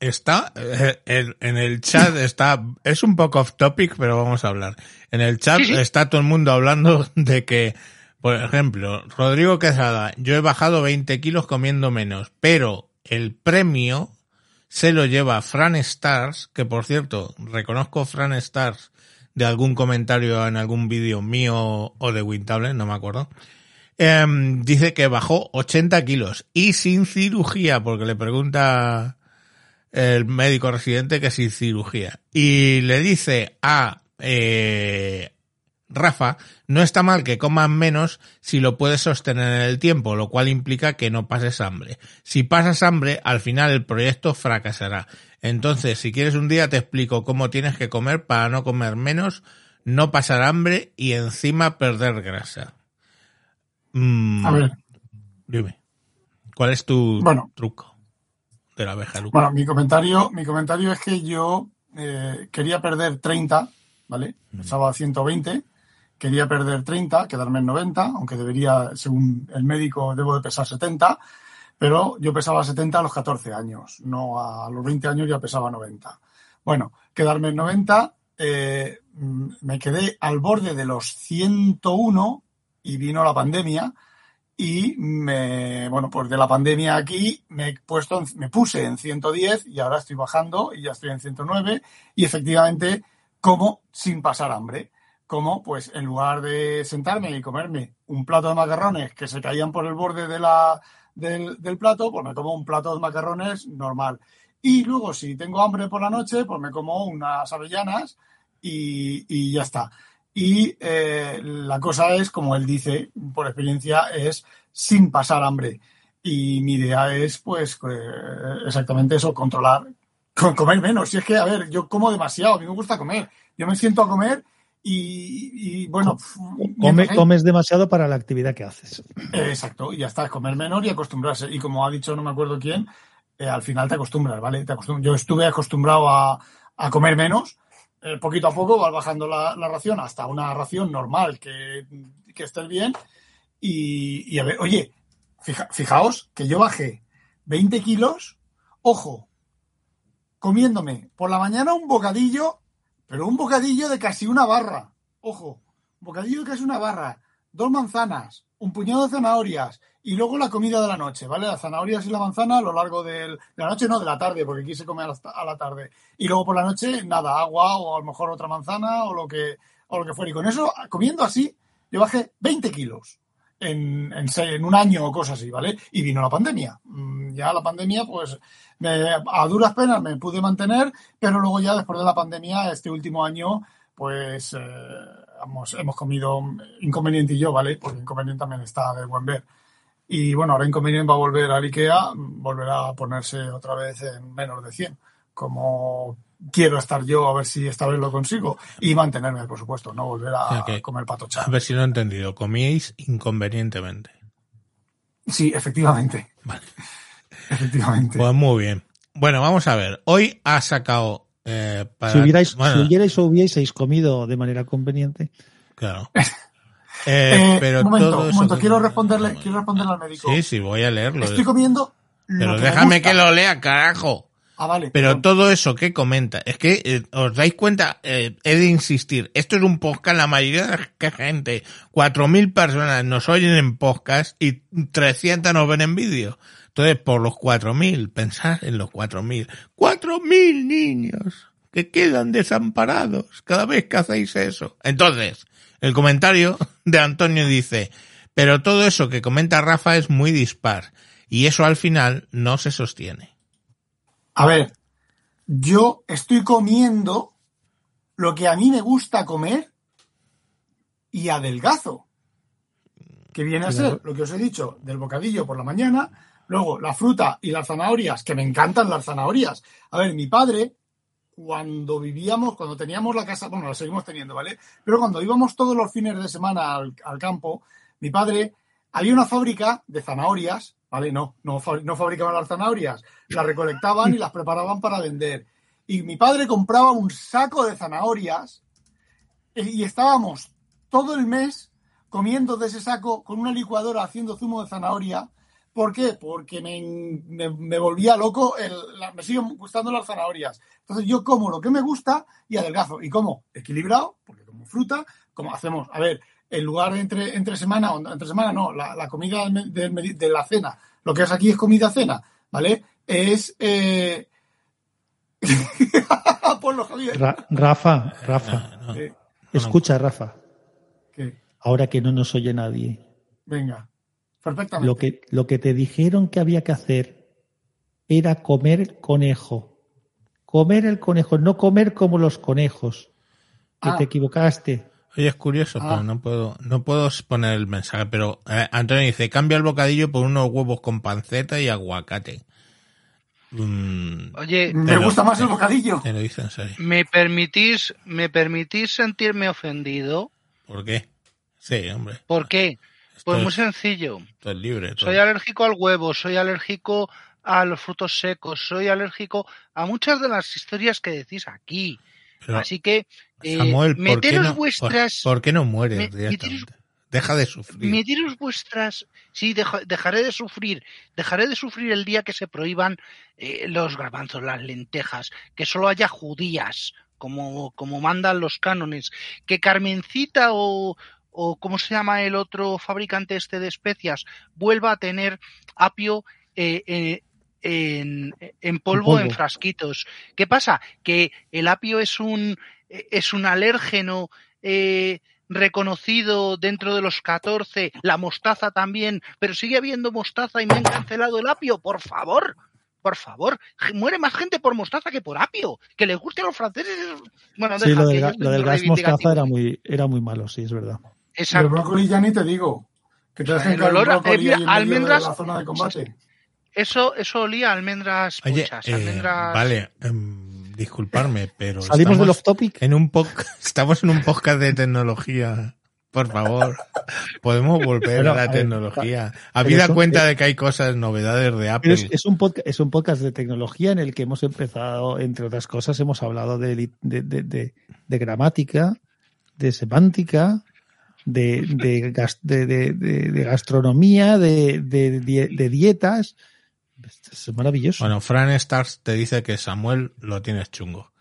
está eh, en, en el chat está es un poco off topic, pero vamos a hablar. En el chat Sí, sí. está todo el mundo hablando de que, por ejemplo, Rodrigo Quesada, yo he bajado 20 kilos comiendo menos, pero el premio se lo lleva Fran Stars, que por cierto, reconozco Fran Stars de algún comentario en algún vídeo mío o de Wintable, no me acuerdo. Em, dice que bajó 80 kilos y sin cirugía, porque le pregunta el médico residente que sin cirugía. Y le dice a eh, Rafa, no está mal que comas menos si lo puedes sostener en el tiempo, lo cual implica que no pases hambre. Si pasas hambre, al final el proyecto fracasará. Entonces, si quieres un día te explico cómo tienes que comer para no comer menos, no pasar hambre y encima perder grasa. Mm, A ver, Dime, ¿cuál es tu Bueno. truco de la abeja Luca? bueno, mi comentario, mi comentario es que yo eh, quería perder 30, ¿vale? Pesaba 120, quería perder 30, quedarme en 90, aunque debería, según el médico, debo de pesar 70, pero yo pesaba 70 a los 14 años, no a los 20 años ya pesaba 90. Bueno, quedarme en 90, eh, mm, me quedé al borde de los 101 y vino la pandemia y me, bueno, pues de la pandemia aquí me he puesto, me puse en 110 y ahora estoy bajando y ya estoy en 109 y efectivamente como sin pasar hambre. Como, pues, en lugar de sentarme y comerme un plato de macarrones que se caían por el borde de la, del, del plato, pues me como un plato de macarrones normal. Y luego, si tengo hambre por la noche, pues me como unas avellanas y, y ya está. Y eh, la cosa es, como él dice, por experiencia, es sin pasar hambre. Y mi idea es, pues, eh, exactamente eso, controlar, con- comer menos. Si es que, a ver, yo como demasiado, a mí me gusta comer. Yo me siento a comer y, y, bueno, Come- hay- comes demasiado para la actividad que haces. eh, Exacto, y ya está, comer menor y acostumbrarse. Y como ha dicho no me acuerdo quién, eh, al final te acostumbras, ¿vale? Te Yo estuve acostumbrado a, a comer menos, eh, poquito a poco vas bajando la, la ración hasta una ración normal que, que estés bien. Y, y a ver, oye, fija- fijaos que yo bajé 20 kilos, ojo, comiéndome por la mañana un bocadillo, pero un bocadillo de casi una barra, ojo, bocadillo de casi una barra, dos manzanas, un puñado de zanahorias y luego la comida de la noche, ¿vale? Las zanahorias y la manzana a lo largo del- de la noche, no, de la tarde, porque aquí se come a la, a la tarde. Y luego por la noche, nada, agua o a lo mejor otra manzana o lo que, o lo que fuera. Y con eso, comiendo así, yo bajé 20 kilos en, en, en un año o cosas así, ¿vale? Y vino la pandemia. Mm, Ya la pandemia, pues me- a duras penas me pude mantener, pero luego ya después de la pandemia, este último año, pues eh, hemos, hemos comido Inconveniente y yo, ¿vale? Porque Inconveniente también está de buen ver. Y bueno, ahora Inconveniente va a volver al IKEA, volverá a ponerse otra vez en menos de 100, como quiero estar yo, a ver si esta vez lo consigo. Y mantenerme, por supuesto, no volver a Ok. comer A patocha. ver si lo he entendido. Comíais inconvenientemente. Sí, efectivamente. Vale. Efectivamente. Pues muy bien. Bueno, vamos a ver. Hoy ha sacado... eh, para- Si hubierais, bueno, si hubierais o hubieseis comido de manera conveniente, Claro. Eh, Eh, pero un momento, todo un eso momento, quiero responderle, quiero responderle al médico. Sí, sí, voy a leerlo. Estoy comiendo. lo Pero que me déjame gusta. que lo lea, carajo. Ah, vale. Pero todo eso que comenta, es que eh, os dais cuenta, eh, he de insistir, esto es un podcast, la mayoría de la gente, 4.000 personas nos oyen en podcast y 300 nos ven en vídeo. Entonces, por los 4.000, pensad en los 4.000. 4.000 niños que quedan desamparados cada vez que hacéis eso. Entonces, el comentario de Antonio dice, pero todo eso que comenta Rafa es muy dispar y eso al final no se sostiene. A ver, yo estoy comiendo lo que a mí me gusta comer y adelgazo. Que viene a ser lo que os he dicho del bocadillo por la mañana, luego la fruta y las zanahorias, que me encantan las zanahorias. A ver, mi padre, cuando vivíamos, cuando teníamos la casa, bueno, la seguimos teniendo, ¿vale? Pero cuando íbamos todos los fines de semana al, al campo, mi padre, había una fábrica de zanahorias, ¿vale? No, no, no fabricaban las zanahorias, las recolectaban y las preparaban para vender. Y mi padre compraba un saco de zanahorias eh, y estábamos todo el mes comiendo de ese saco con una licuadora haciendo zumo de zanahoria. ¿Por qué? Porque me, me- volvía loco, el- me siguen gustando las zanahorias. Entonces yo como lo que me gusta y adelgazo. Y como equilibrado, porque como fruta, como hacemos, a ver, en lugar de entre, entre semana, o entre semana no, la, la comida del del de la cena, lo que es aquí es comida-cena, ¿vale? Es... Eh... Ponlo, Javier. Ra- Rafa, Rafa, No, no. Escucha, Rafa, ahora que no nos oye nadie, venga, perfectamente. lo que, lo que te dijeron que había que hacer era comer conejo. Comer el conejo, no comer como los conejos. Que Ah. te equivocaste. Oye, es curioso, Ah. pero no puedo, no puedo poner el mensaje. Pero eh, Antonio dice, cambia el bocadillo por unos huevos con panceta y aguacate. Mm, Oye, Me gusta más el bocadillo. te lo dice en serio. ¿me permitís, ¿me permitís sentirme ofendido? ¿Por qué? Sí, hombre. ¿Por qué? Esto Pues es- muy sencillo. esto es libre. todo. Soy alérgico al huevo, soy alérgico a los frutos secos, soy alérgico a muchas de las historias que decís aquí. Pero, Así que eh, Samuel, ¿por qué, meteros no, vuestras, por, qué no mueres me-? Deja de sufrir. meteros vuestras, sí, deja- dejaré de sufrir, dejaré de sufrir el día que se prohíban eh, los garbanzos, las lentejas, que solo haya judías, como, como mandan los cánones, que Carmencita o, o cómo se llama el otro fabricante este de especias vuelva a tener apio eh, eh, en, en polvo, polvo. en frasquitos. ¿Qué pasa? Que el apio es un es un alérgeno eh, reconocido dentro de los 14, la mostaza también, pero sigue habiendo mostaza y me han cancelado el apio, por favor. Por favor, muere más gente por mostaza que por apio. Que les guste a los franceses. Bueno, Sí, deja, lo del, ga- lo del gas mostaza era muy, era muy malo, sí, es verdad. El Exacto. brócoli ya ni te digo. Que te dejen El el olor a- eh, mira, almendras- de la zona de combate. Eso, eso olía a almendras Oye, puchas, eh, almendras. vale, em, disculparme, pero Salimos estamos del off topic. en un podcast, estamos en un podcast de tecnología. Por favor, podemos volver Bueno, a la a tecnología. Habida eso- cuenta eh, de que hay cosas, novedades de Apple. Es, es un podcast, es un podcast de tecnología en el que hemos empezado, entre otras cosas, hemos hablado de, li- de, de- de- de gramática, de semántica, de, de, gas- de- de- de- de gastronomía, de, de- de- de dietas. Es maravilloso. Bueno, Fran Stars te dice que Samuel lo tienes chungo.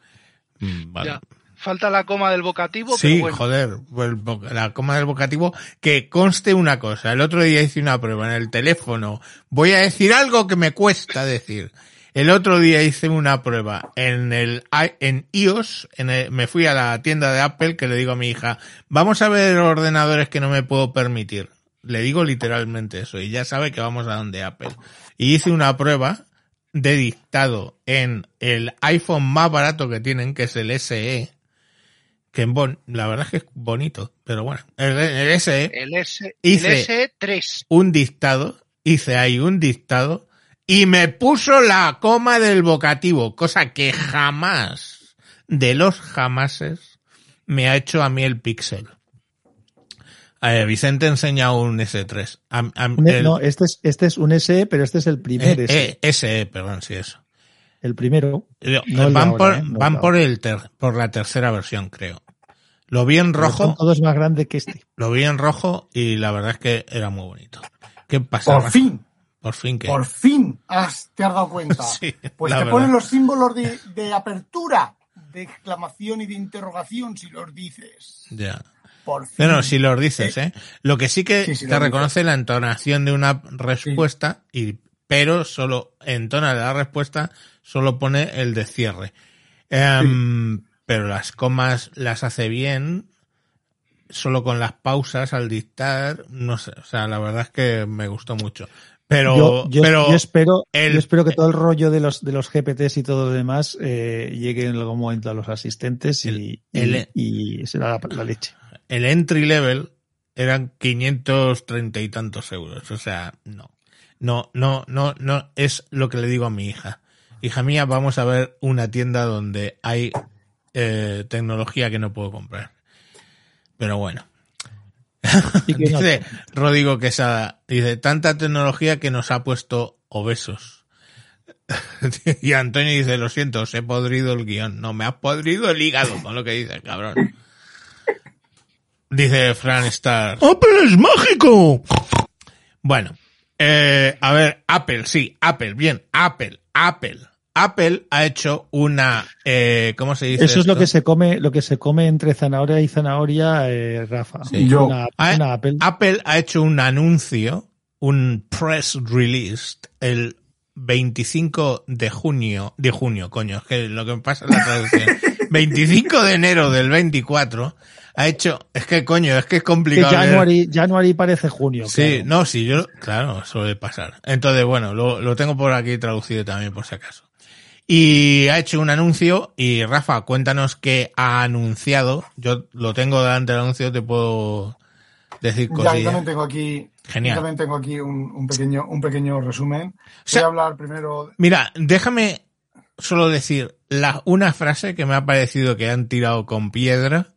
Mm, Vale. Ya. Falta la coma del vocativo, Sí, pero bueno. joder, pues, la coma del vocativo, que conste una cosa. El otro día hice una prueba en el teléfono. Voy a decir algo que me cuesta decir. El otro día hice una prueba en el en iOS, en el- me fui a la tienda de Apple que le digo a mi hija, vamos a ver ordenadores que no me puedo permitir. Le digo literalmente eso y ya sabe que vamos a donde Apple. Y hice una prueba de dictado en el iPhone más barato que tienen, que es el SE, que en bon- la verdad es que es bonito, pero bueno, el, el SE, El, S, Hice- el S3. un dictado, hice ahí un dictado y me puso la coma del vocativo, cosa que jamás, de los jamases, me ha hecho a mí el Pixel. Eh, Vicente enseña un S3. A- a- Un- el- no, este es, este es un SE, pero este es el primer eh, SE. eh, SE, perdón, sí, eso. El primero. Eh, No el de van ahora, por, ¿eh? No el van de por el ter- por la tercera versión, creo. Lo vi en rojo, Todo es más grande que este. lo vi en rojo y la verdad es que era muy bonito. ¿Qué pasa? Por Rafa? fin, Por fin que. por fin has, te has dado cuenta. Sí, pues te verdad. ponen los símbolos de, de apertura, de exclamación y de interrogación si los dices. Ya. Por fin. No, no, si los dices, ¿eh? Lo que sí que Sí, sí, te reconoce la entonación de una respuesta, y, pero solo entona la respuesta, solo pone el de cierre. Em, Pero las comas las hace bien, solo con las pausas al dictar, no sé, o sea, la verdad es que me gustó mucho. Pero, yo, yo- pero yo espero, el- yo espero que todo el rollo de los, de los GPTs y todo lo demás eh, llegue en algún momento a los asistentes y, El- y- el- y será la, la leche. El entry level eran 530 y tantos euros. O sea, no. No, no, no, no, es lo que le digo a mi hija. Hija mía, vamos a ver una tienda donde hay eh, tecnología que no puedo comprar. Pero bueno. Dice Rodrigo Quesada, dice, tanta tecnología que nos ha puesto obesos. y Antonio dice, lo siento, os he podrido el guion. No, me has podrido el hígado con lo que dices, cabrón. Dice Fran Star. ¡Apple es mágico! Bueno, eh, a ver, Apple, sí, Apple, bien, Apple, Apple. Apple ha hecho una, eh, ¿cómo se dice? Eso es lo que se come, lo que se come entre zanahoria y zanahoria, eh, Rafa. Sí. Yo. Una, Ah, una Apple. Apple ha hecho un anuncio, un press release, el 25 de junio, de junio, coño, es que lo que me pasa es la traducción. 25 de enero del 24, ha hecho, es que coño, es que es que complicado. leer. January, January parece junio. Sí, claro. no, sí, yo, claro, suele pasar. Entonces, bueno, lo, lo tengo por aquí traducido también por si acaso. Y ha hecho un anuncio y Rafa, cuéntanos qué ha anunciado. Yo lo tengo delante del anuncio, te puedo decir Ya, yo también tengo aquí, Genial. yo también tengo aquí un, un pequeño, un pequeño resumen. sea- Voy a hablar primero. Mira, déjame solo decir la, una frase que me ha parecido que han tirado con piedra,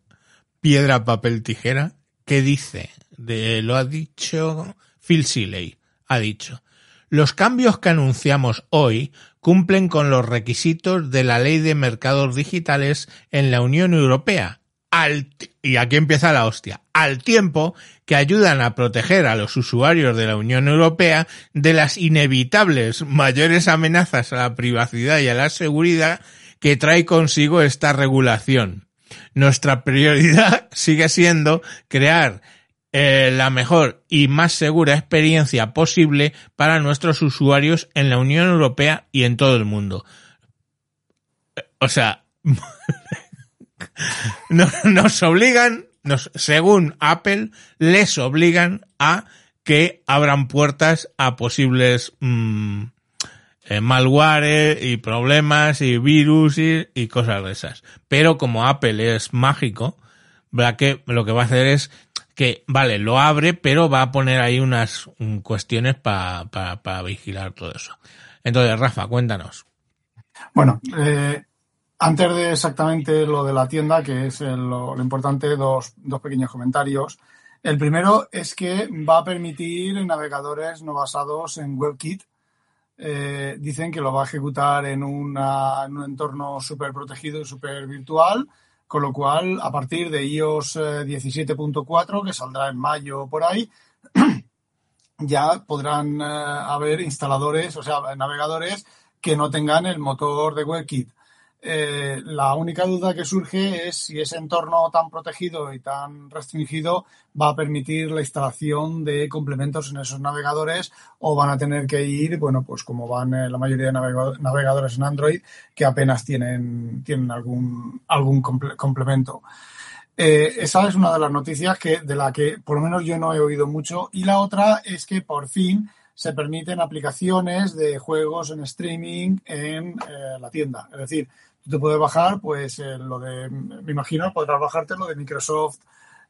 piedra, papel, tijera, que dice, de, lo ha dicho Phil Seeley, ha dicho, los cambios que anunciamos hoy cumplen con los requisitos de la ley de mercados digitales en la Unión Europea. Al, y aquí empieza la hostia. Al tiempo que ayudan a proteger a los usuarios de la Unión Europea de las inevitables mayores amenazas a la privacidad y a la seguridad que trae consigo esta regulación. Nuestra prioridad sigue siendo crear eh, la mejor y más segura experiencia posible para nuestros usuarios en la Unión Europea y en todo el mundo. Eh, O sea, no- nos obligan, nos, según Apple, les obligan a que abran puertas a posibles mm, eh, malware y problemas y virus y, y cosas de esas. Pero como Apple es mágico, ¿verdad? lo que va a hacer es que, vale, lo abre, pero va a poner ahí unas cuestiones para vigilar todo eso. Entonces, Rafa, cuéntanos. Bueno, eh, antes de exactamente lo de la tienda, que es lo, lo importante, dos, dos pequeños comentarios. El primero es que va a permitir navegadores no basados en WebKit. Eh, dicen que lo va a ejecutar en, un entorno súper protegido y súper virtual, con lo cual, a partir de iOS eh, 17.4, que saldrá en mayo por ahí, ya podrán eh, haber instaladores, o sea, navegadores que no tengan el motor de WebKit. Eh, la única duda que surge es si ese entorno tan protegido y tan restringido va a permitir la instalación de complementos en esos navegadores o van a tener que ir, bueno, pues como van eh, la mayoría de navega- navegadores en Android, que apenas tienen, tienen algún, algún comple- complemento. Eh, esa es una de las noticias que, de la que por lo menos yo no he oído mucho. Y la otra es que por fin se permiten aplicaciones de juegos en streaming en la tienda. Es decir, tú te puedes bajar, pues eh, lo de, me imagino, podrás bajarte lo de Microsoft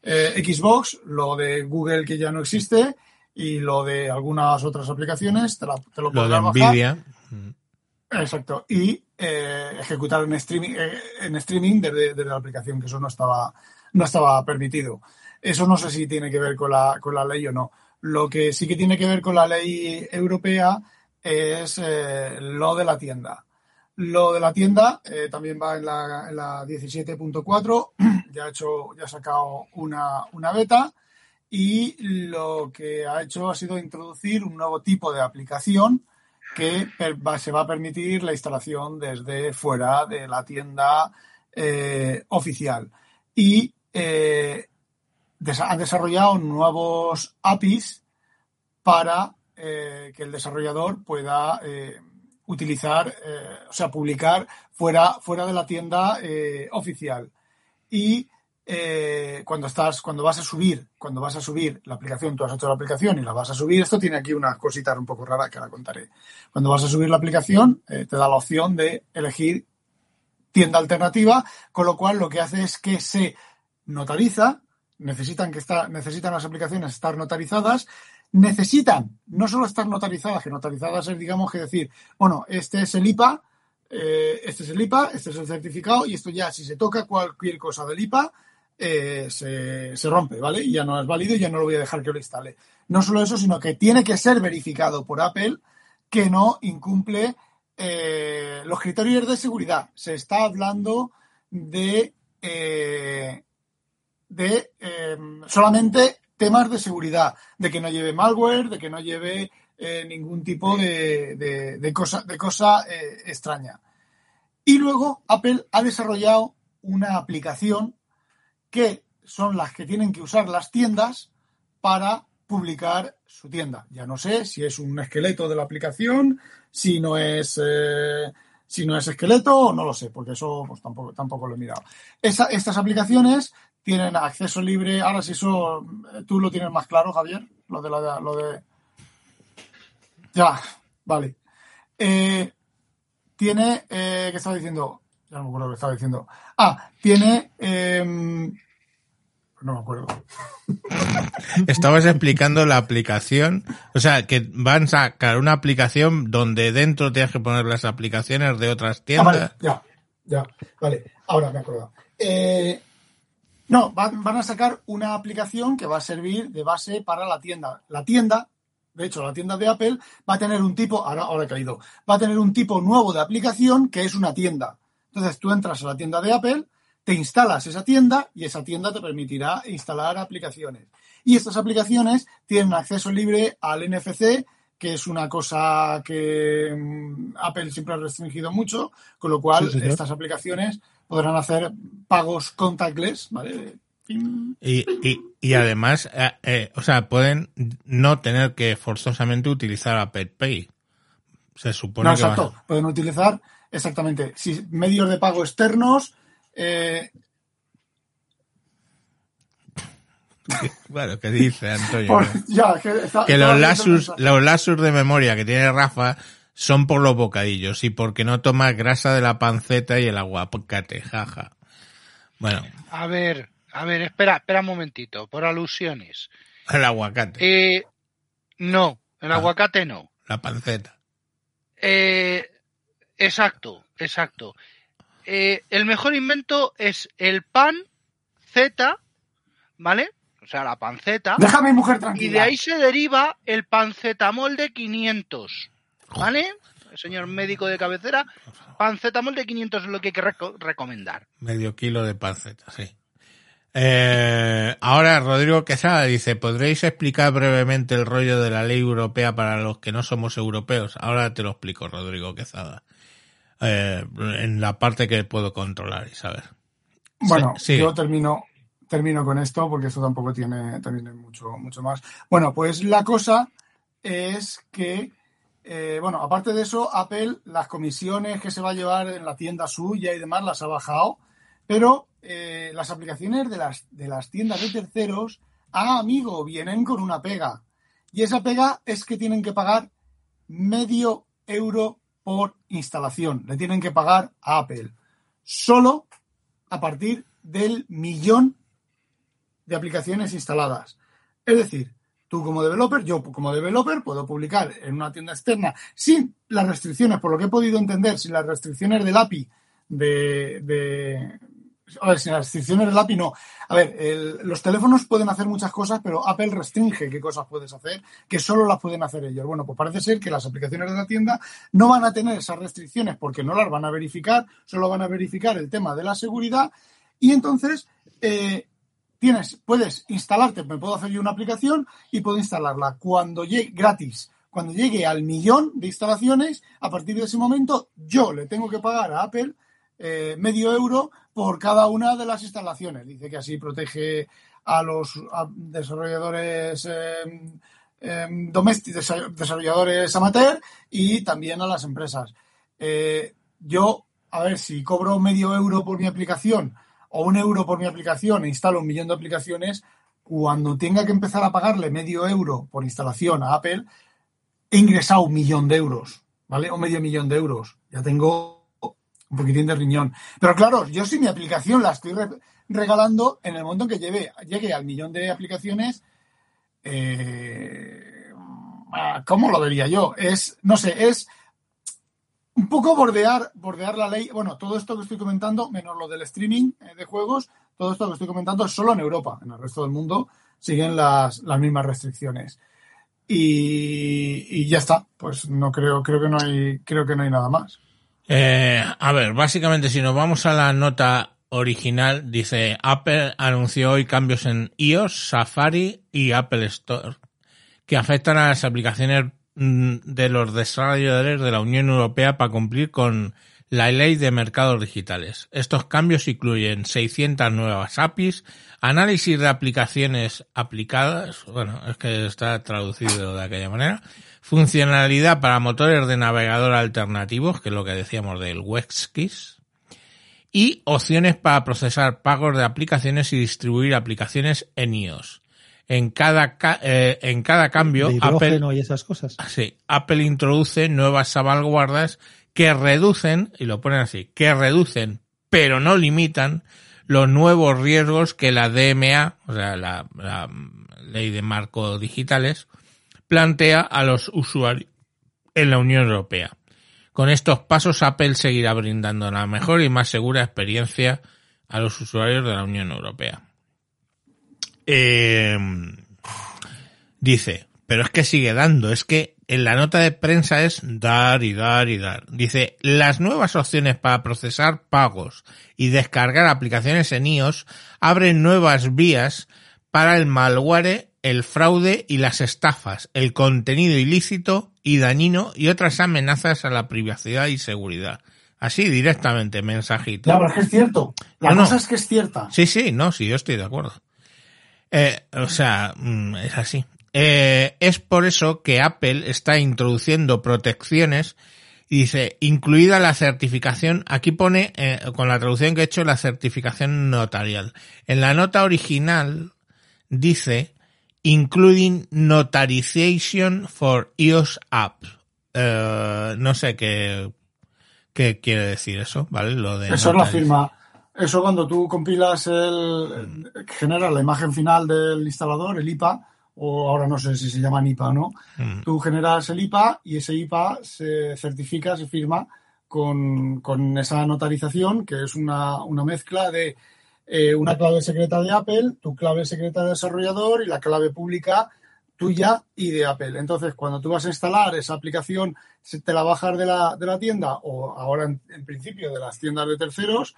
eh, Xbox, lo de Google que ya no existe y lo de algunas otras aplicaciones, te, la- te lo Lo de podrás bajar. Nvidia. Mm. Exacto. Y eh, ejecutar en streaming, eh, en streaming desde, desde la aplicación, que eso no estaba, no estaba permitido. Eso no sé si tiene que ver con la, con la ley o no. Lo que sí que tiene que ver con la ley europea es eh, lo de la tienda. Lo de la tienda eh, también va en la, en la 17.4, ya ha hecho, ya ha sacado una, una beta y lo que ha hecho ha sido introducir un nuevo tipo de aplicación que se va a permitir la instalación desde fuera de la tienda eh, oficial. Y eh, han desarrollado nuevos APIs para eh, que el desarrollador pueda utilizar, eh, o sea, publicar fuera, fuera de la tienda eh, oficial. Y eh, cuando estás, cuando vas a subir, cuando vas a subir la aplicación, tú has hecho la aplicación y la vas a subir, esto tiene aquí unas cositas un poco raras que ahora contaré. Cuando vas a subir la aplicación, eh, te da la opción de elegir tienda alternativa, con lo cual lo que hace es que se notariza, necesitan que está, necesitan las aplicaciones estar notarizadas, necesitan no solo estar notarizadas, que notarizadas es digamos que decir, bueno, este es el IPA, eh, este es el IPA, este es el certificado y esto ya si se toca cualquier cosa del IPA eh, se, se rompe, ¿vale? Y ya no es válido y ya no lo voy a dejar que lo instale. No solo eso, sino que tiene que ser verificado por Apple que no incumple eh, los criterios de seguridad. Se está hablando de, de solamente temas de seguridad, de que no lleve malware, de que no lleve eh, ningún tipo de, de- cosa, de cosa eh, extraña. Y luego Apple ha desarrollado una aplicación que son las que tienen que usar las tiendas para publicar su tienda. Ya no sé si es un esqueleto de la aplicación, si no es, eh, si no es esqueleto, no lo sé, porque eso pues, tampoco, tampoco lo he mirado. Estas aplicaciones tienen acceso libre. Ahora, si eso eh, tú lo tienes más claro, Javier, lo de la, lo de. Ya, vale. Eh, tiene, eh, ¿qué estaba diciendo? Ya no me acuerdo lo que estaba diciendo. Ah, tiene, em, no me acuerdo. Estabas explicando la aplicación, o sea, que van a sacar una aplicación donde dentro tienes que poner las aplicaciones de otras Ah, tiendas. vale, ya, ya, vale, ahora me acuerdo. Eh, no, van, van a sacar una aplicación que va a servir de base para la tienda. La tienda, de hecho, la tienda de Apple va a tener un tipo, ahora, ahora he caído, va a tener un tipo nuevo de aplicación que es una tienda. Entonces tú entras a la tienda de Apple, te instalas esa tienda y esa tienda te permitirá instalar aplicaciones. Y estas aplicaciones tienen acceso libre al NFC, que es una cosa que mm, Apple siempre ha restringido mucho, con lo cual Sí, estas aplicaciones podrán hacer pagos contactless, ¿vale? Pim. Y, y, y además, eh, eh, o sea, pueden no tener que forzosamente utilizar Apple Pay. Se supone No, que exacto. Pueden utilizar exactamente si medios de pago externos. eh, Bueno, ¿qué dice Antonio? por- ya, que, está- que los lasus, los lasus de memoria que tiene Rafa son por los bocadillos y porque no toma grasa de la panceta y el aguacate, jaja. Bueno, A ver, a ver, espera, espera un momentito, por alusiones. el aguacate, Eh, no, el Ah. aguacate no. la panceta. Eh, exacto, exacto. Eh, el mejor invento es el pan Z, ¿vale? O sea, la panceta. Déjame, mujer, Y tranquila. de ahí se deriva el pancetamol de 500, ¿vale? El señor médico de cabecera, pancetamol de 500 es lo que hay que reco- recomendar. Medio kilo de panceta, sí. Eh, ahora Rodrigo Quesada dice, ¿podréis explicar brevemente el rollo de la ley europea para los que no somos europeos? Ahora te lo explico, Rodrigo Quesada. Eh, en la parte que puedo controlar y saber. Bueno, Sí, yo termino, termino con esto porque esto tampoco tiene, tiene mucho, mucho más. Bueno, pues la cosa es que, eh, bueno, aparte de eso, Apple, las comisiones que se va a llevar en la tienda suya y demás las ha bajado, pero eh, las aplicaciones de las, de las tiendas de terceros, ah, amigo, vienen con una pega. Y esa pega es que tienen que pagar medio euro por instalación. Le tienen que pagar a Apple. Solo a partir del millón de aplicaciones instaladas. Es decir, tú como developer, yo como developer puedo publicar en una tienda externa sin las restricciones, por lo que he podido entender, sin las restricciones del API de... de a ver, sin las restricciones del API no. A ver, los teléfonos pueden hacer muchas cosas, pero Apple restringe qué cosas puedes hacer, que solo las pueden hacer ellos. Bueno, pues parece ser que las aplicaciones de la tienda no van a tener esas restricciones porque no las van a verificar, solo van a verificar el tema de la seguridad y entonces eh, tienes, puedes instalarte, me puedo hacer yo una aplicación y puedo instalarla cuando llegue gratis. Cuando llegue al millón de instalaciones, a partir de ese momento yo le tengo que pagar a Apple eh, medio euro por cada una de las instalaciones. Dice que así protege a los desarrolladores eh, domésticos, desarrolladores amateur y también a las empresas. Eh, yo, a ver, si cobro medio euro por mi aplicación o un euro por mi aplicación e instalo un millón de aplicaciones, cuando tenga que empezar a pagarle medio euro por instalación a Apple, he ingresado un millón de euros, ¿vale? O medio millón de euros. Ya tengo un poquitín de riñón. Pero claro, yo si mi aplicación la estoy re- regalando, en el momento en que lleve, llegue al millón de aplicaciones, eh, ¿cómo lo vería yo? Es, no sé, es un poco bordear, bordear la ley. Bueno, todo esto que estoy comentando, menos lo del streaming eh, de juegos, todo esto que estoy comentando es solo en Europa. En el resto del mundo siguen las, las mismas restricciones. Y, ya está. Pues no creo, creo que no hay, creo que no hay nada más. Eh, a ver, básicamente si nos vamos a la nota original, dice Apple anunció hoy cambios en iOS, Safari y Apple Store que afectan a las aplicaciones de los desarrolladores de la Unión Europea para cumplir con la ley de mercados digitales. Estos cambios incluyen 600 nuevas APIs, análisis de aplicaciones aplicadas, bueno, es que está traducido de aquella manera, funcionalidad para motores de navegador alternativos, que es lo que decíamos del WebKit, y opciones para procesar pagos de aplicaciones y distribuir aplicaciones en iOS. En cada, ca- eh, en cada cambio, de Apple, y esas cosas. sí, Apple introduce nuevas salvaguardas que reducen, y lo ponen así, que reducen, pero no limitan, los nuevos riesgos que la DMA, o sea, la, la ley de marco digitales, plantea a los usuarios en la Unión Europea. Con estos pasos, Apple seguirá brindando la mejor y más segura experiencia a los usuarios de la Unión Europea. Eh, dice, pero es que sigue dando, es que en la nota de prensa es dar y dar y dar. Dice, las nuevas opciones para procesar pagos y descargar aplicaciones en iOS abren nuevas vías para el malware, el fraude y las estafas, el contenido ilícito y dañino y otras amenazas a la privacidad y seguridad. Así directamente, mensajito. Ya, pero es que es cierto. La No, no. cosa es que es cierta. Sí, sí, no, sí, yo estoy de acuerdo. Eh, o sea, mm, es así. Eh, es por eso que Apple está introduciendo protecciones y dice, incluida la certificación, aquí pone, eh, con la traducción que he hecho, la certificación notarial. En la nota original dice, including notarization for iOS apps. Eh, no sé qué, qué quiere decir eso, ¿vale? Lo de Eso es la notariz- firma. Eso cuando tú compilas el. generas la imagen final del instalador, el IPA, o ahora no sé si se llama IPA o no. Mm. Tú generas el IPA y ese IPA se certifica, se firma con, con esa notarización, que es una, una mezcla de eh, una clave secreta de Apple, tu clave secreta de desarrollador y la clave pública tuya y de Apple. Entonces, cuando tú vas a instalar esa aplicación, te la bajas de la, de la tienda o ahora en, en principio de las tiendas de terceros,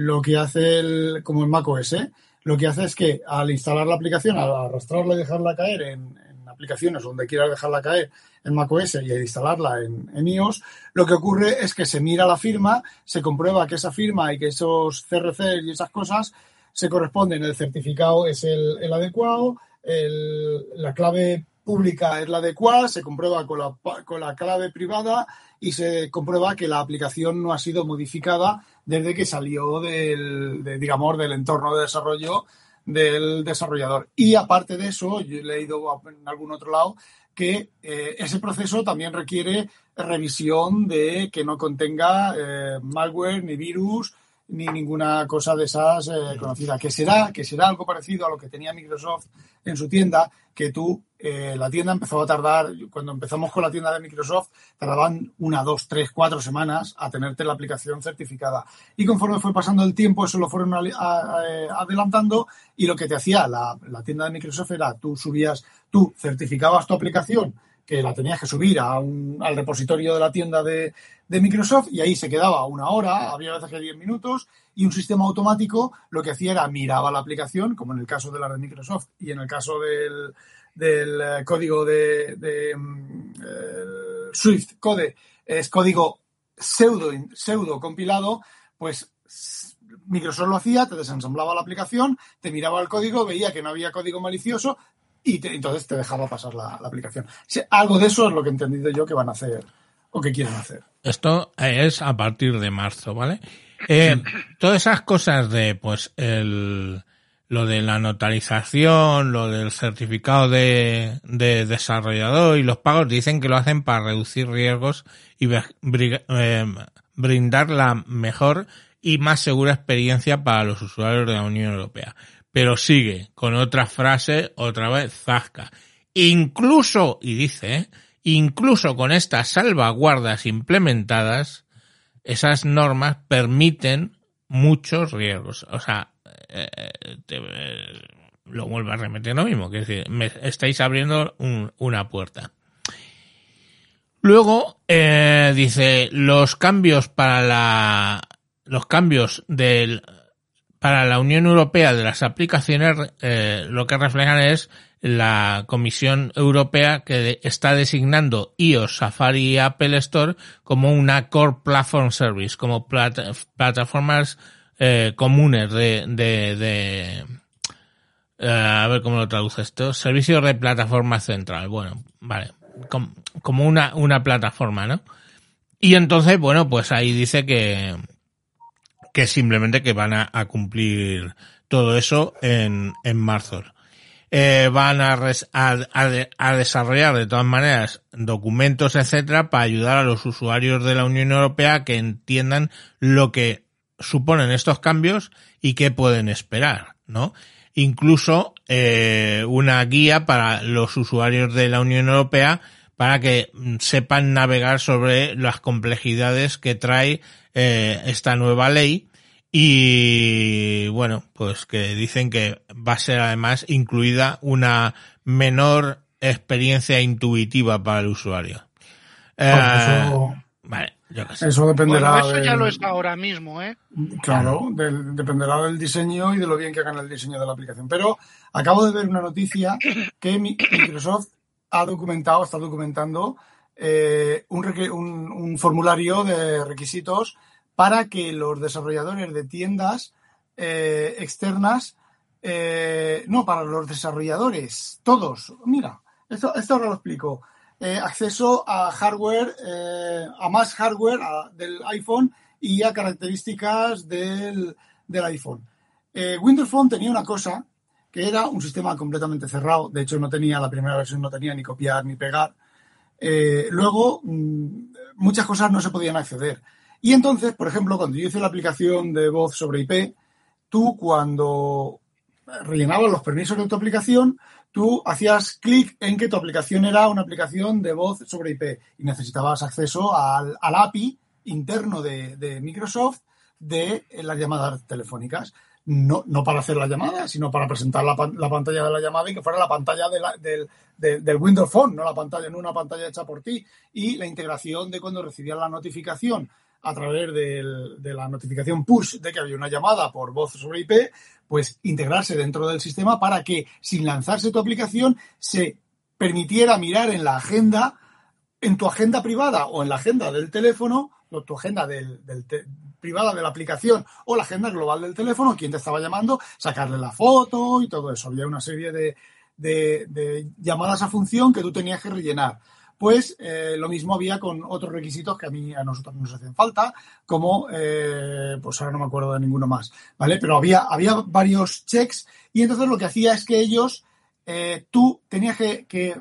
lo que hace el, como en macOS, ¿eh? lo que hace es que al instalar la aplicación, al arrastrarla y dejarla caer en, aplicaciones donde quieras dejarla caer en macOS y al instalarla en, en iOS, lo que ocurre es que se mira la firma, se comprueba que esa firma y que esos CRC y esas cosas se corresponden, el certificado es el, el adecuado, el- la clave pública es la adecuada, se comprueba con la, con la clave privada y se comprueba que la aplicación no ha sido modificada desde que salió del, de, digamos, del entorno de desarrollo del desarrollador. Y aparte de eso, yo he leído en algún otro lado que eh, ese proceso también requiere revisión de que no contenga eh, malware ni virus ni ninguna cosa de esas eh, conocidas. Que será, que será algo parecido a lo que tenía Microsoft en su tienda, que tú, eh, la tienda empezó a tardar, cuando empezamos con la tienda de Microsoft, tardaban una, dos, tres, cuatro semanas a tenerte la aplicación certificada. Y conforme fue pasando el tiempo, eso lo fueron a- adelantando y lo que te hacía la, la tienda de Microsoft era, tú subías, tú certificabas tu aplicación, que la tenías que subir a un- al repositorio de la tienda de, de Microsoft y ahí se quedaba una hora, había veces que 10 minutos y un sistema automático lo que hacía era miraba la aplicación, como en el caso de la de Microsoft y en el caso del, del eh, código de, de, mm, el Swift Code, es código pseudo, pseudo compilado, pues Microsoft lo hacía, te desensamblaba la aplicación, te miraba el código, veía que no había código malicioso y te- entonces te dejaba pasar la, la aplicación. Sí, algo de eso es lo que he entendido yo que van a hacer o que quieren hacer. Esto es a partir de marzo, ¿vale? Eh, todas esas cosas de, pues, el, lo de la notarización, lo del certificado de, de desarrollador y los pagos dicen que lo hacen para reducir riesgos y eh, brindar la mejor y más segura experiencia para los usuarios de la Unión Europea. Pero sigue con otra frase, otra vez, zasca. Incluso, y dice, ¿eh? incluso con estas salvaguardas implementadas, esas normas permiten muchos riesgos. O sea, eh, te- eh, lo vuelvo a remeter lo mismo, que es decir, me estáis abriendo un- una puerta. Luego eh, dice los cambios para la los cambios del para la Unión Europea de las aplicaciones eh, lo que reflejan es la Comisión Europea que está designando iOS, Safari y Apple Store como una Core Platform Service, como plata- plataformas eh, comunes de, de, de eh, a ver cómo lo traduce esto, servicios de plataforma central. Bueno, vale, com- como una, una plataforma, ¿no? Y entonces, bueno, pues ahí dice que, que simplemente que van a, a cumplir todo eso en, en marzo. Eh, van a, a, a a desarrollar de todas maneras documentos, etcétera, para ayudar a los usuarios de la Unión Europea que entiendan lo que suponen estos cambios y qué pueden esperar, ¿no? Incluso eh, una guía para los usuarios de la Unión Europea para que mm, sepan navegar sobre las complejidades que trae eh, esta nueva ley y bueno, pues que dicen que va a ser además incluida una menor experiencia intuitiva para el usuario. Eh, eso- vale, yo qué sé. Eso dependerá Bueno, eso ya del- lo es ahora mismo, ¿eh? Claro, del- dependerá del diseño y de lo bien que hagan el diseño de la aplicación. Pero acabo de ver una noticia que mi- Microsoft ha documentado, está documentando eh, un, un- un formulario de requisitos para que los desarrolladores de tiendas eh, externas, eh, no, para los desarrolladores, todos, mira, esto, esto ahora lo explico. Eh, acceso a hardware, a más hardware del iPhone y a características del, del iPhone. Windows Phone tenía una cosa que era un sistema completamente cerrado. De hecho, no tenía, la primera versión no tenía ni copiar ni pegar. Luego, mm, muchas cosas no se podían acceder. Y entonces, por ejemplo, cuando yo hice la aplicación de voz sobre IP, tú cuando rellenabas los permisos de tu aplicación, tú hacías clic en que tu aplicación era una aplicación de voz sobre IP y necesitabas acceso al, API interno de, Microsoft de las llamadas telefónicas. No, no para hacer la llamada, sino para presentar la, la pantalla de la llamada y que fuera la pantalla de la- del, del- del Windows Phone, no la pantalla, no una pantalla hecha por ti. Y la integración de cuando recibías la notificación a través de la notificación push de que había una llamada por voz sobre IP, pues integrarse dentro del sistema para que sin lanzarse tu aplicación se permitiera mirar en la agenda, en tu agenda privada o en la agenda del teléfono, o tu agenda del, del te- privada de la aplicación o la agenda global del teléfono, quién te estaba llamando, sacarle la foto y todo eso. Había una serie de, de- de llamadas a función que tú tenías que rellenar. Pues eh, lo mismo había con otros requisitos que a mí a nosotros nos hacen falta, como eh, pues ahora no me acuerdo de ninguno más, ¿vale? Pero había, había varios checks y entonces lo que hacía es que ellos eh, tú tenías que, que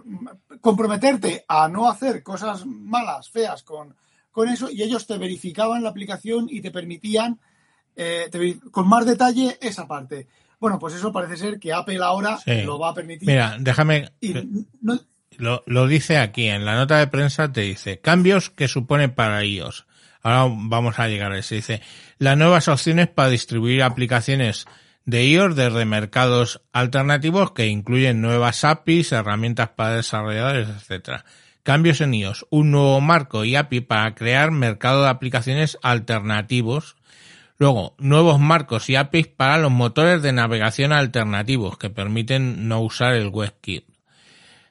comprometerte a no hacer cosas malas, feas con, con eso y ellos te verificaban la aplicación y te permitían eh, te con más detalle esa parte. Bueno, pues eso parece ser que Apple ahora Sí. lo va a permitir. Mira, déjame, y no- lo, dice aquí en la nota de prensa, te dice cambios que supone para iOS. Ahora vamos a llegar a eso. Dice las nuevas opciones para distribuir aplicaciones de iOS desde mercados alternativos que incluyen nuevas APIs, herramientas para desarrolladores, etcétera. Cambios en iOS, un nuevo marco y API para crear mercado de aplicaciones alternativos Luego, nuevos marcos y APIs para los motores de navegación alternativos que permiten no usar el WebKit.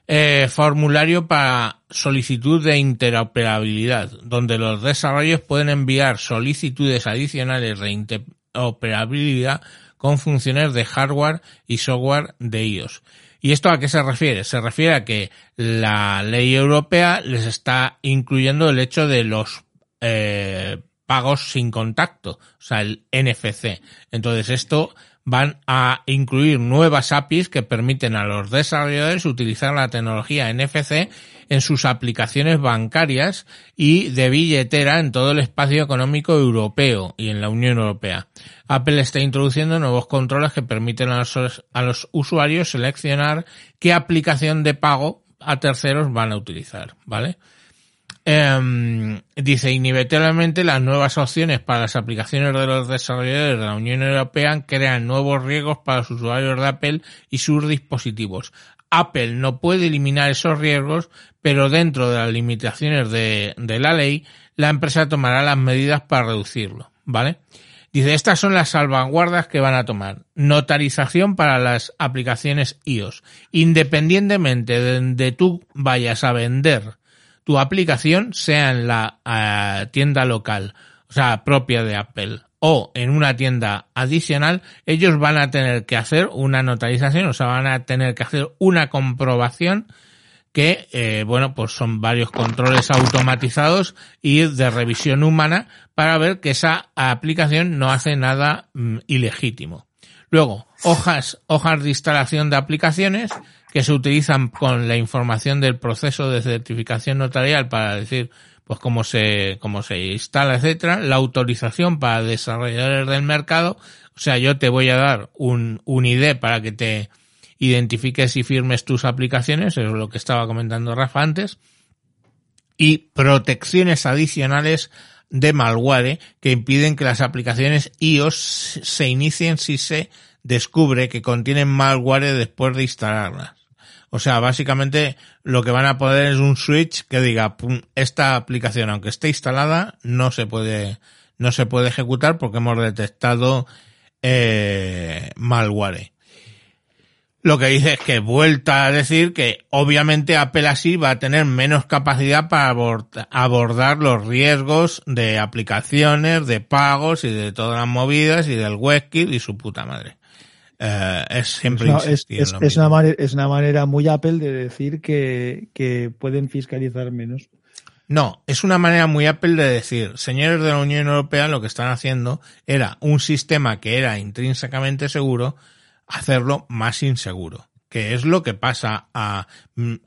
Eh, formulario para solicitud de interoperabilidad, donde los desarrollos pueden enviar solicitudes adicionales de interoperabilidad con funciones de hardware y software de iOS. ¿Y esto a qué se refiere? Se refiere a que la ley europea les está incluyendo el hecho de los eh, pagos sin contacto, o sea, el NFC. Entonces esto van a incluir nuevas APIs que permiten a los desarrolladores utilizar la tecnología NFC en sus aplicaciones bancarias y de billetera en todo el espacio económico europeo y en la Unión Europea. Apple está introduciendo nuevos controles que permiten a los, a los usuarios seleccionar qué aplicación de pago a terceros van a utilizar, ¿vale? Em, dice, inevitablemente las nuevas opciones para las aplicaciones de los desarrolladores de la Unión Europea crean nuevos riesgos para los usuarios de Apple y sus dispositivos. Apple no puede eliminar esos riesgos, pero dentro de las limitaciones de, de la ley, la empresa tomará las medidas para reducirlo, ¿vale? Dice, estas son las salvaguardas que van a tomar. Notarización para las aplicaciones iOS. Independientemente de donde tú vayas a vender tu aplicación, sea en la eh, tienda local, o sea, propia de Apple, o en una tienda adicional, ellos van a tener que hacer una notarización, o sea, van a tener que hacer una comprobación que, eh, bueno, pues son varios controles automatizados y de revisión humana para ver que esa aplicación no hace nada mm, ilegítimo. Luego, hojas, hojas de instalación de aplicaciones que se utilizan con la información del proceso de certificación notarial para decir pues cómo se, cómo se instala, etcétera, la autorización para desarrolladores del mercado, o sea, yo te voy a dar un, un ID para que te identifiques y firmes tus aplicaciones, eso es lo que estaba comentando Rafa antes, y protecciones adicionales de malware que impiden que las aplicaciones iOS se inicien si se descubre que contienen malware después de instalarlas. O sea, básicamente lo que van a poder es un switch que diga, "Pum, esta aplicación, aunque esté instalada, no se puede, no se puede ejecutar porque hemos detectado eh, malware. Lo que dice es que vuelta a decir que obviamente Apple así va a tener menos capacidad para abord- abordar los riesgos de aplicaciones, de pagos y de todas las movidas y del WebKit y su puta madre. Eh, es siempre No, es, una manera, es una manera muy Apple de decir que, que pueden fiscalizar menos. No, es una manera muy Apple de decir, señores de la Unión Europea, lo que están haciendo era un sistema que era intrínsecamente seguro, hacerlo más inseguro. Que es lo que pasa a,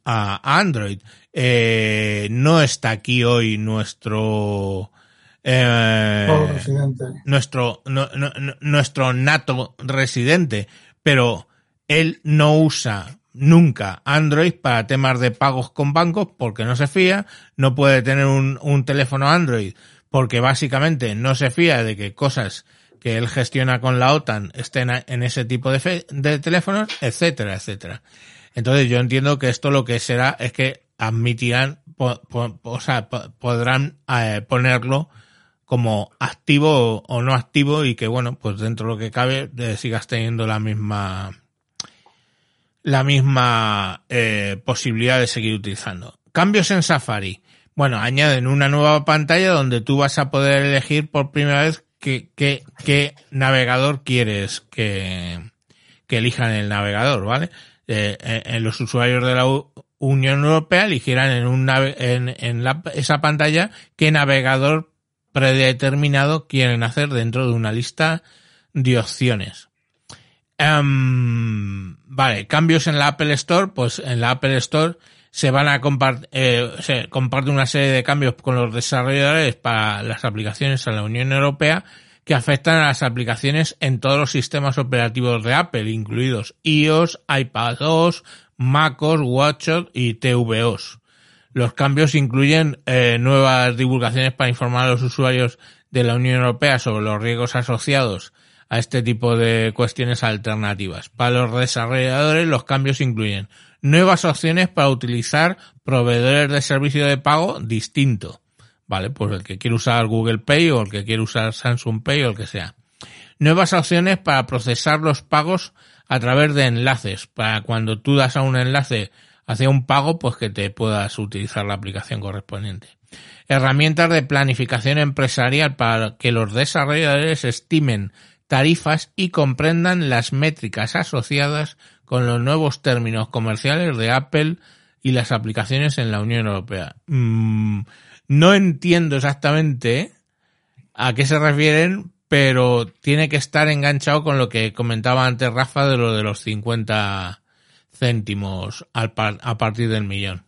a Android. Eh, no está aquí hoy nuestro, eh, nuestro, no- no- nuestro nato residente, pero él no usa nunca Android para temas de pagos con bancos porque no se fía, no puede tener un, un teléfono Android porque básicamente no se fía de que cosas que él gestiona con la OTAN estén en ese tipo de, fe- de teléfonos, etcétera, etcétera. Entonces yo entiendo que esto lo que será es que admitirán, po- po- o sea, po- podrán eh, ponerlo como activo o, no activo y que bueno, pues dentro de lo que cabe eh, sigas teniendo la misma la misma eh, posibilidad de seguir utilizando. Cambios en Safari. Bueno, añaden una nueva pantalla donde tú vas a poder elegir por primera vez qué, qué, qué navegador quieres que, que elijan el navegador, ¿vale? Eh, en, en los usuarios de la Unión Europea eligieran en, un en, en la- esa pantalla qué navegador predeterminado quieren hacer dentro de una lista de opciones. Em, vale, cambios en la Apple Store, pues en la Apple Store se van a compartir, se comparte una serie de cambios con los desarrolladores para las aplicaciones a la Unión Europea que afectan a las aplicaciones en todos los sistemas operativos de Apple, incluidos iOS, iPadOS, MacOS, WatchOS y tvOS. Los cambios incluyen eh, nuevas divulgaciones para informar a los usuarios de la Unión Europea sobre los riesgos asociados a este tipo de cuestiones alternativas. Para los desarrolladores, los cambios incluyen nuevas opciones para utilizar proveedores de servicio de pago distinto. Vale, pues el que quiere usar Google Pay o el que quiere usar Samsung Pay o el que sea. Nuevas opciones para procesar los pagos a través de enlaces. Para cuando tú das a un enlace hacia un pago, pues que te puedas utilizar la aplicación correspondiente. Herramientas de planificación empresarial para que los desarrolladores estimen tarifas y comprendan las métricas asociadas con los nuevos términos comerciales de Apple y las aplicaciones en la Unión Europea. Mm, no entiendo exactamente a qué se refieren, pero tiene que estar enganchado con lo que comentaba antes Rafa de lo de los 50 céntimos al par- a partir del millón.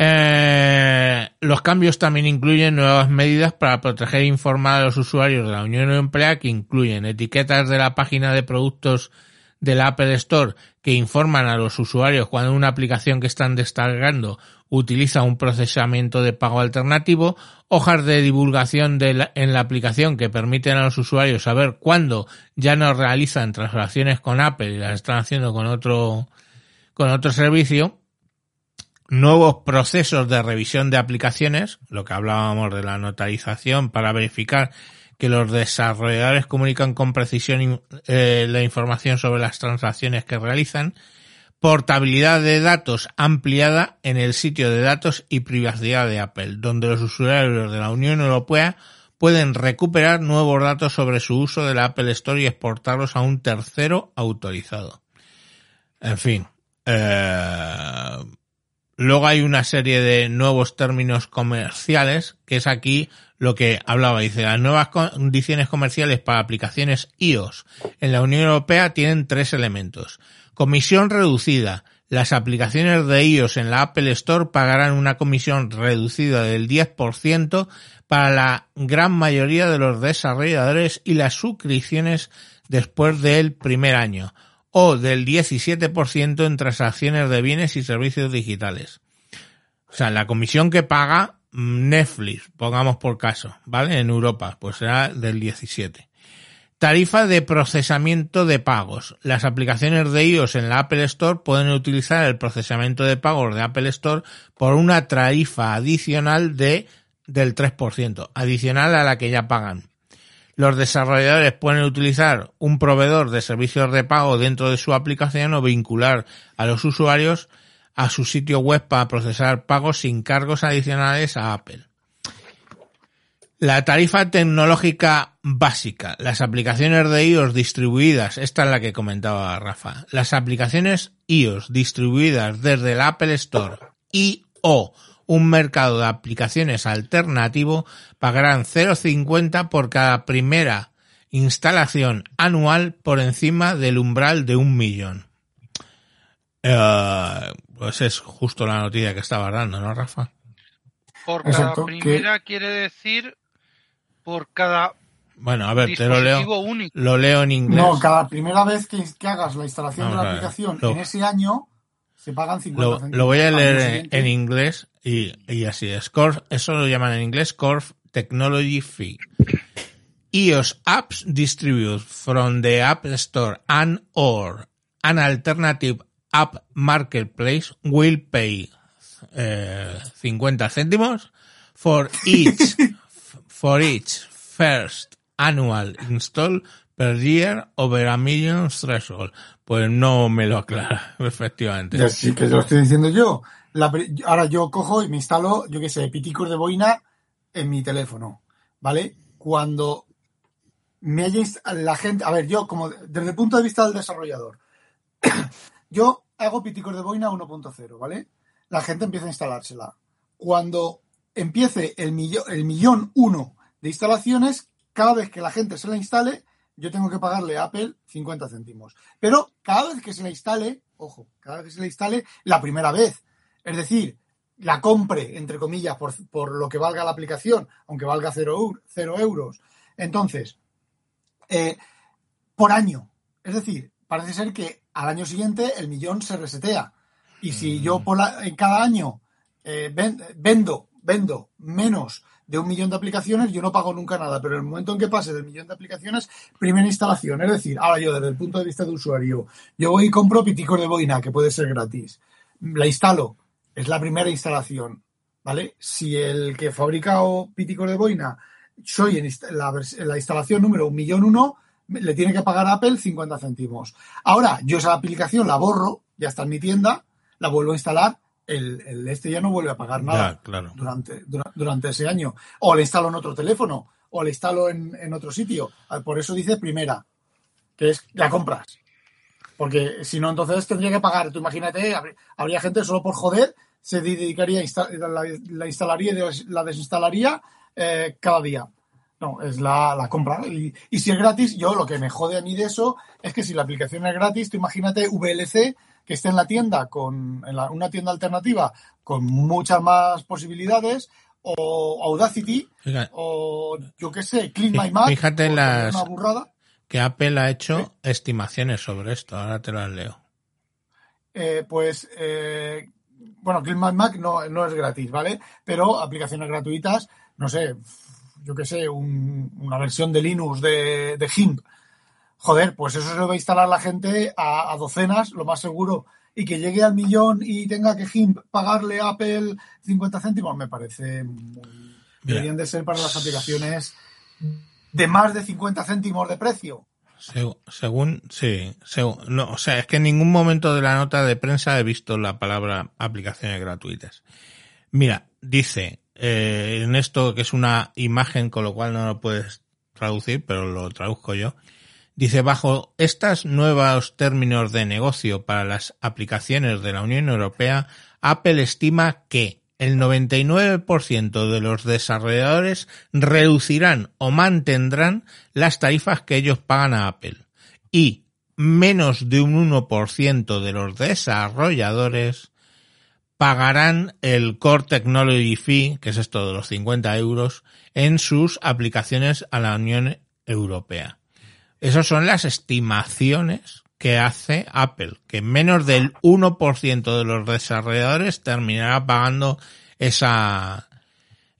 Eh, los cambios también incluyen nuevas medidas para proteger e informar a los usuarios de la Unión Europea que incluyen etiquetas de la página de productos de la Apple Store que informan a los usuarios cuando una aplicación que están descargando utiliza un procesamiento de pago alternativo, hojas de divulgación de la- en la aplicación que permiten a los usuarios saber cuándo ya no realizan transacciones con Apple y las están haciendo con otro, con otro servicio, nuevos procesos de revisión de aplicaciones, lo que hablábamos de la notarización para verificar que los desarrolladores comunican con precisión eh, la información sobre las transacciones que realizan, portabilidad de datos ampliada en el sitio de datos y privacidad de Apple, donde los usuarios de la Unión Europea pueden recuperar nuevos datos sobre su uso de la Apple Store y exportarlos a un tercero autorizado. En fin, eh, luego hay una serie de nuevos términos comerciales, que es aquí lo que hablaba. Dice, las nuevas condiciones comerciales para aplicaciones iOS en la Unión Europea tienen tres elementos. Comisión reducida. Las aplicaciones de iOS en la Apple Store pagarán una comisión reducida del 10% para la gran mayoría de los desarrolladores y las suscripciones después del primer año o del 17% en transacciones de bienes y servicios digitales. O sea, la comisión que paga mm, Netflix, pongamos por caso, ¿vale? En Europa, pues será del 17. Tarifa de procesamiento de pagos. Las aplicaciones de iOS en la Apple Store pueden utilizar el procesamiento de pagos de Apple Store por una tarifa adicional de del 3%, adicional a la que ya pagan. Los desarrolladores pueden utilizar un proveedor de servicios de pago dentro de su aplicación o vincular a los usuarios a su sitio web para procesar pagos sin cargos adicionales a Apple. La tarifa tecnológica básica, las aplicaciones de iOS distribuidas, esta es la que comentaba Rafa, las aplicaciones iOS distribuidas desde el Apple Store y o un mercado de aplicaciones alternativo pagarán 0,50 por cada primera instalación anual por encima del umbral de un millón. Eh, pues es justo la noticia que estaba dando, ¿no, Rafa? Por cada Exacto, primera quiere decir por cada Bueno, a ver, te lo leo, único. lo leo en inglés. No, cada primera vez que, que hagas la instalación Vamos de la aplicación lo- en ese año, se pagan 50 Lo, céntimos. lo voy a leer en, inglés y, y así es. Corf, eso lo llaman en inglés Corf Technology Fee. iOS apps distributed from the App Store and or an alternative app marketplace will pay eh, 50 céntimos for each for each first annual install per year over a million threshold. Pues no me lo aclara, efectivamente. Ya sí que lo estoy diciendo yo. Ahora yo cojo y me instalo, yo qué sé, piticos de boina en mi teléfono, ¿vale? Cuando me haya inst- la gente, a ver, yo como desde el punto de vista del desarrollador, yo hago piticos de boina 1.0, ¿vale? La gente empieza a instalársela. Cuando empiece el, millo- el millón uno de instalaciones, cada vez que la gente se la instale, yo tengo que pagarle a Apple 50 céntimos. Pero cada vez que se la instale, ojo, cada vez que se la instale, la primera vez. Es decir, la compre, entre comillas, por, por lo que valga la aplicación, aunque valga cero, cero euros. Entonces, eh, por año. Es decir, parece ser que al año siguiente el millón se resetea. Y si yo por la- en cada año eh, ven- vendo, vendo menos de un millón de aplicaciones, yo no pago nunca nada. Pero en el momento en que pase del millón de aplicaciones, primera instalación. Es decir, ahora yo desde el punto de vista de usuario, yo voy y compro piticos de boina, que puede ser gratis. La instalo. Es la primera instalación. ¿Vale? Si el que fabrica o piticos de boina soy en la, la instalación número un millón uno, le tiene que pagar a Apple 50 céntimos. Ahora, yo esa aplicación la borro, ya está en mi tienda, la vuelvo a instalar, el, el este ya no vuelve a pagar nada Ya, claro. durante, dura- durante ese año. O le instalo en otro teléfono, o le instalo en, en otro sitio. Ah, Por eso dice primera, que es la compras. Porque si no, entonces tendría que pagar. Tú imagínate, habría, gente solo por joder, se dedicaría la, la instalaría y la desinstalaría eh, cada día. No, es la, la compra. Y, y si es gratis, yo lo que me jode a mí de eso es que si la aplicación es gratis, tú imagínate VLC que esté en la tienda con en la- una tienda alternativa con muchas más posibilidades o Audacity Fíjate, o yo qué sé, Clean My Mac. Fíjate en las- Una burrada. que Apple ha hecho estimaciones sobre esto, ahora te las leo. Eh, pues, eh, bueno, Clean My Mac no, no es gratis, ¿vale? Pero aplicaciones gratuitas, no sé, yo qué sé, un- una versión de Linux de, de GIMP. Joder, pues eso se lo va a instalar la gente a, a docenas, lo más seguro. Y que llegue al millón y tenga que GIMP pagarle a Apple 50 céntimos, me parece muy... Deberían de ser para las aplicaciones de más de 50 céntimos de precio. Seg- según, sí, según, no, o sea, es que en ningún momento de la nota de prensa he visto la palabra aplicaciones gratuitas. Mira, dice, eh, en esto que es una imagen con lo cual no lo puedes traducir, pero lo traduzco yo. Dice, bajo estos nuevos términos de negocio para las aplicaciones de la Unión Europea, Apple estima que el 99% de los desarrolladores reducirán o mantendrán las tarifas que ellos pagan a Apple y menos de un 1% de los desarrolladores pagarán el Core Technology Fee, que es esto de los 50 euros, en sus aplicaciones a la Unión Europea. Esas son las estimaciones que hace Apple, que menos del 1% de los desarrolladores terminará pagando esa,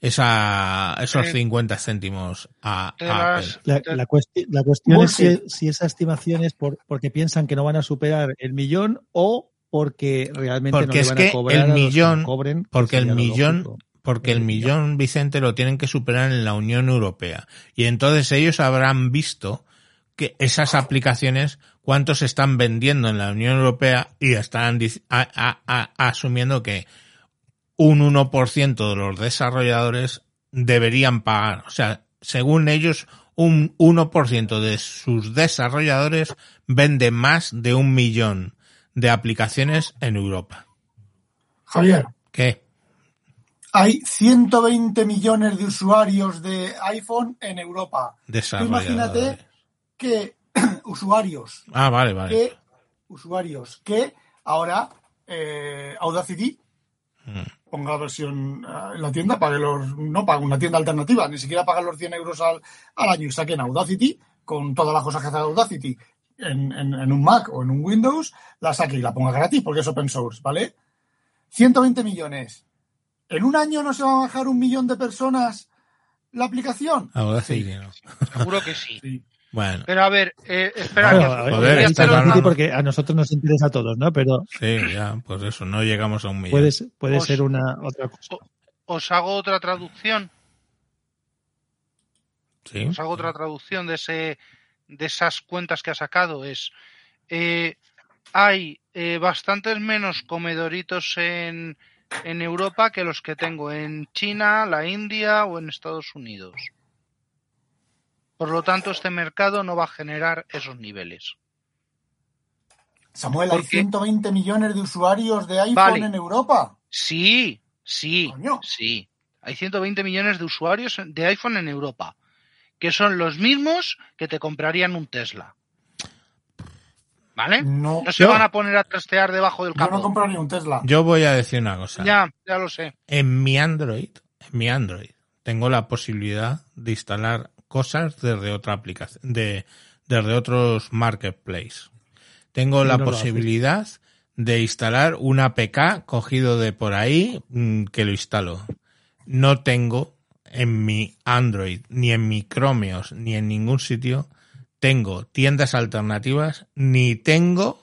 esa, esos Eh, 50 céntimos a, Apple. La, la cuesti- la cuestión es si, si esa estimación es por, porque piensan que no van a superar el millón o porque realmente Porque no le van que a cobrar el a los que millón- cobren, que porque el millón- lógico. Porque el millón, Vicente, lo tienen que superar en la Unión Europea. Y entonces ellos habrán visto que esas aplicaciones, cuántos se están vendiendo en la Unión Europea y a- a- a- asumiendo que un 1% de los desarrolladores deberían pagar. O sea, según ellos, un 1% de sus desarrolladores vende más de un millón de aplicaciones en Europa. Javier, ¿Qué? hay 120 millones de usuarios de iPhone en Europa. Imagínate que usuarios, Ah, vale, vale. que usuarios que ahora eh, Audacity Mm. ponga la versión eh, en la tienda, pague los, no pague una tienda alternativa, ni siquiera pagan los 100 euros al, al año y saquen Audacity con todas las cosas que hace Audacity en, en- en un Mac o en un Windows, la saque y la ponga gratis porque es open source, ¿vale? 120 millones. ¿En un año no se va a bajar un millón de personas la aplicación? Audacity, no. Seguro que sí. Sí. Bueno, Pero a ver, eh, espera, Claro, que- a ver, Joder, está porque a nosotros nos interesa a todos, ¿no? Pero sí, ya, pues eso, no llegamos a un millón. puede, ser- puede Os- ser una otra cosa. os hago otra traducción. Sí. Os hago otra traducción de ese de esas cuentas que ha sacado. Es eh, hay eh, bastantes menos comedoritos en, en Europa que los que tengo en China, la India o en Estados Unidos. Por lo tanto, este mercado no va a generar esos niveles. Samuel, ¿Por hay qué? 120 millones de usuarios de iPhone Vale. en Europa. Sí, sí, Coño. sí. Hay 120 millones de usuarios de iPhone en Europa, que son los mismos que te comprarían un Tesla. ¿Vale? No, No se Yo- van a poner a trastear debajo del yo no capó. compraría un Tesla. Yo voy a decir una cosa. Ya, ya lo sé. En mi Android, en mi Android, tengo la posibilidad de instalar cosas desde otra aplicación, de, desde otros marketplace. Tengo la no posibilidad de instalar un APK cogido de por ahí mm, que lo instalo. No tengo en mi Android, ni en mi Chromeos, ni en ningún sitio, tengo tiendas alternativas, ni tengo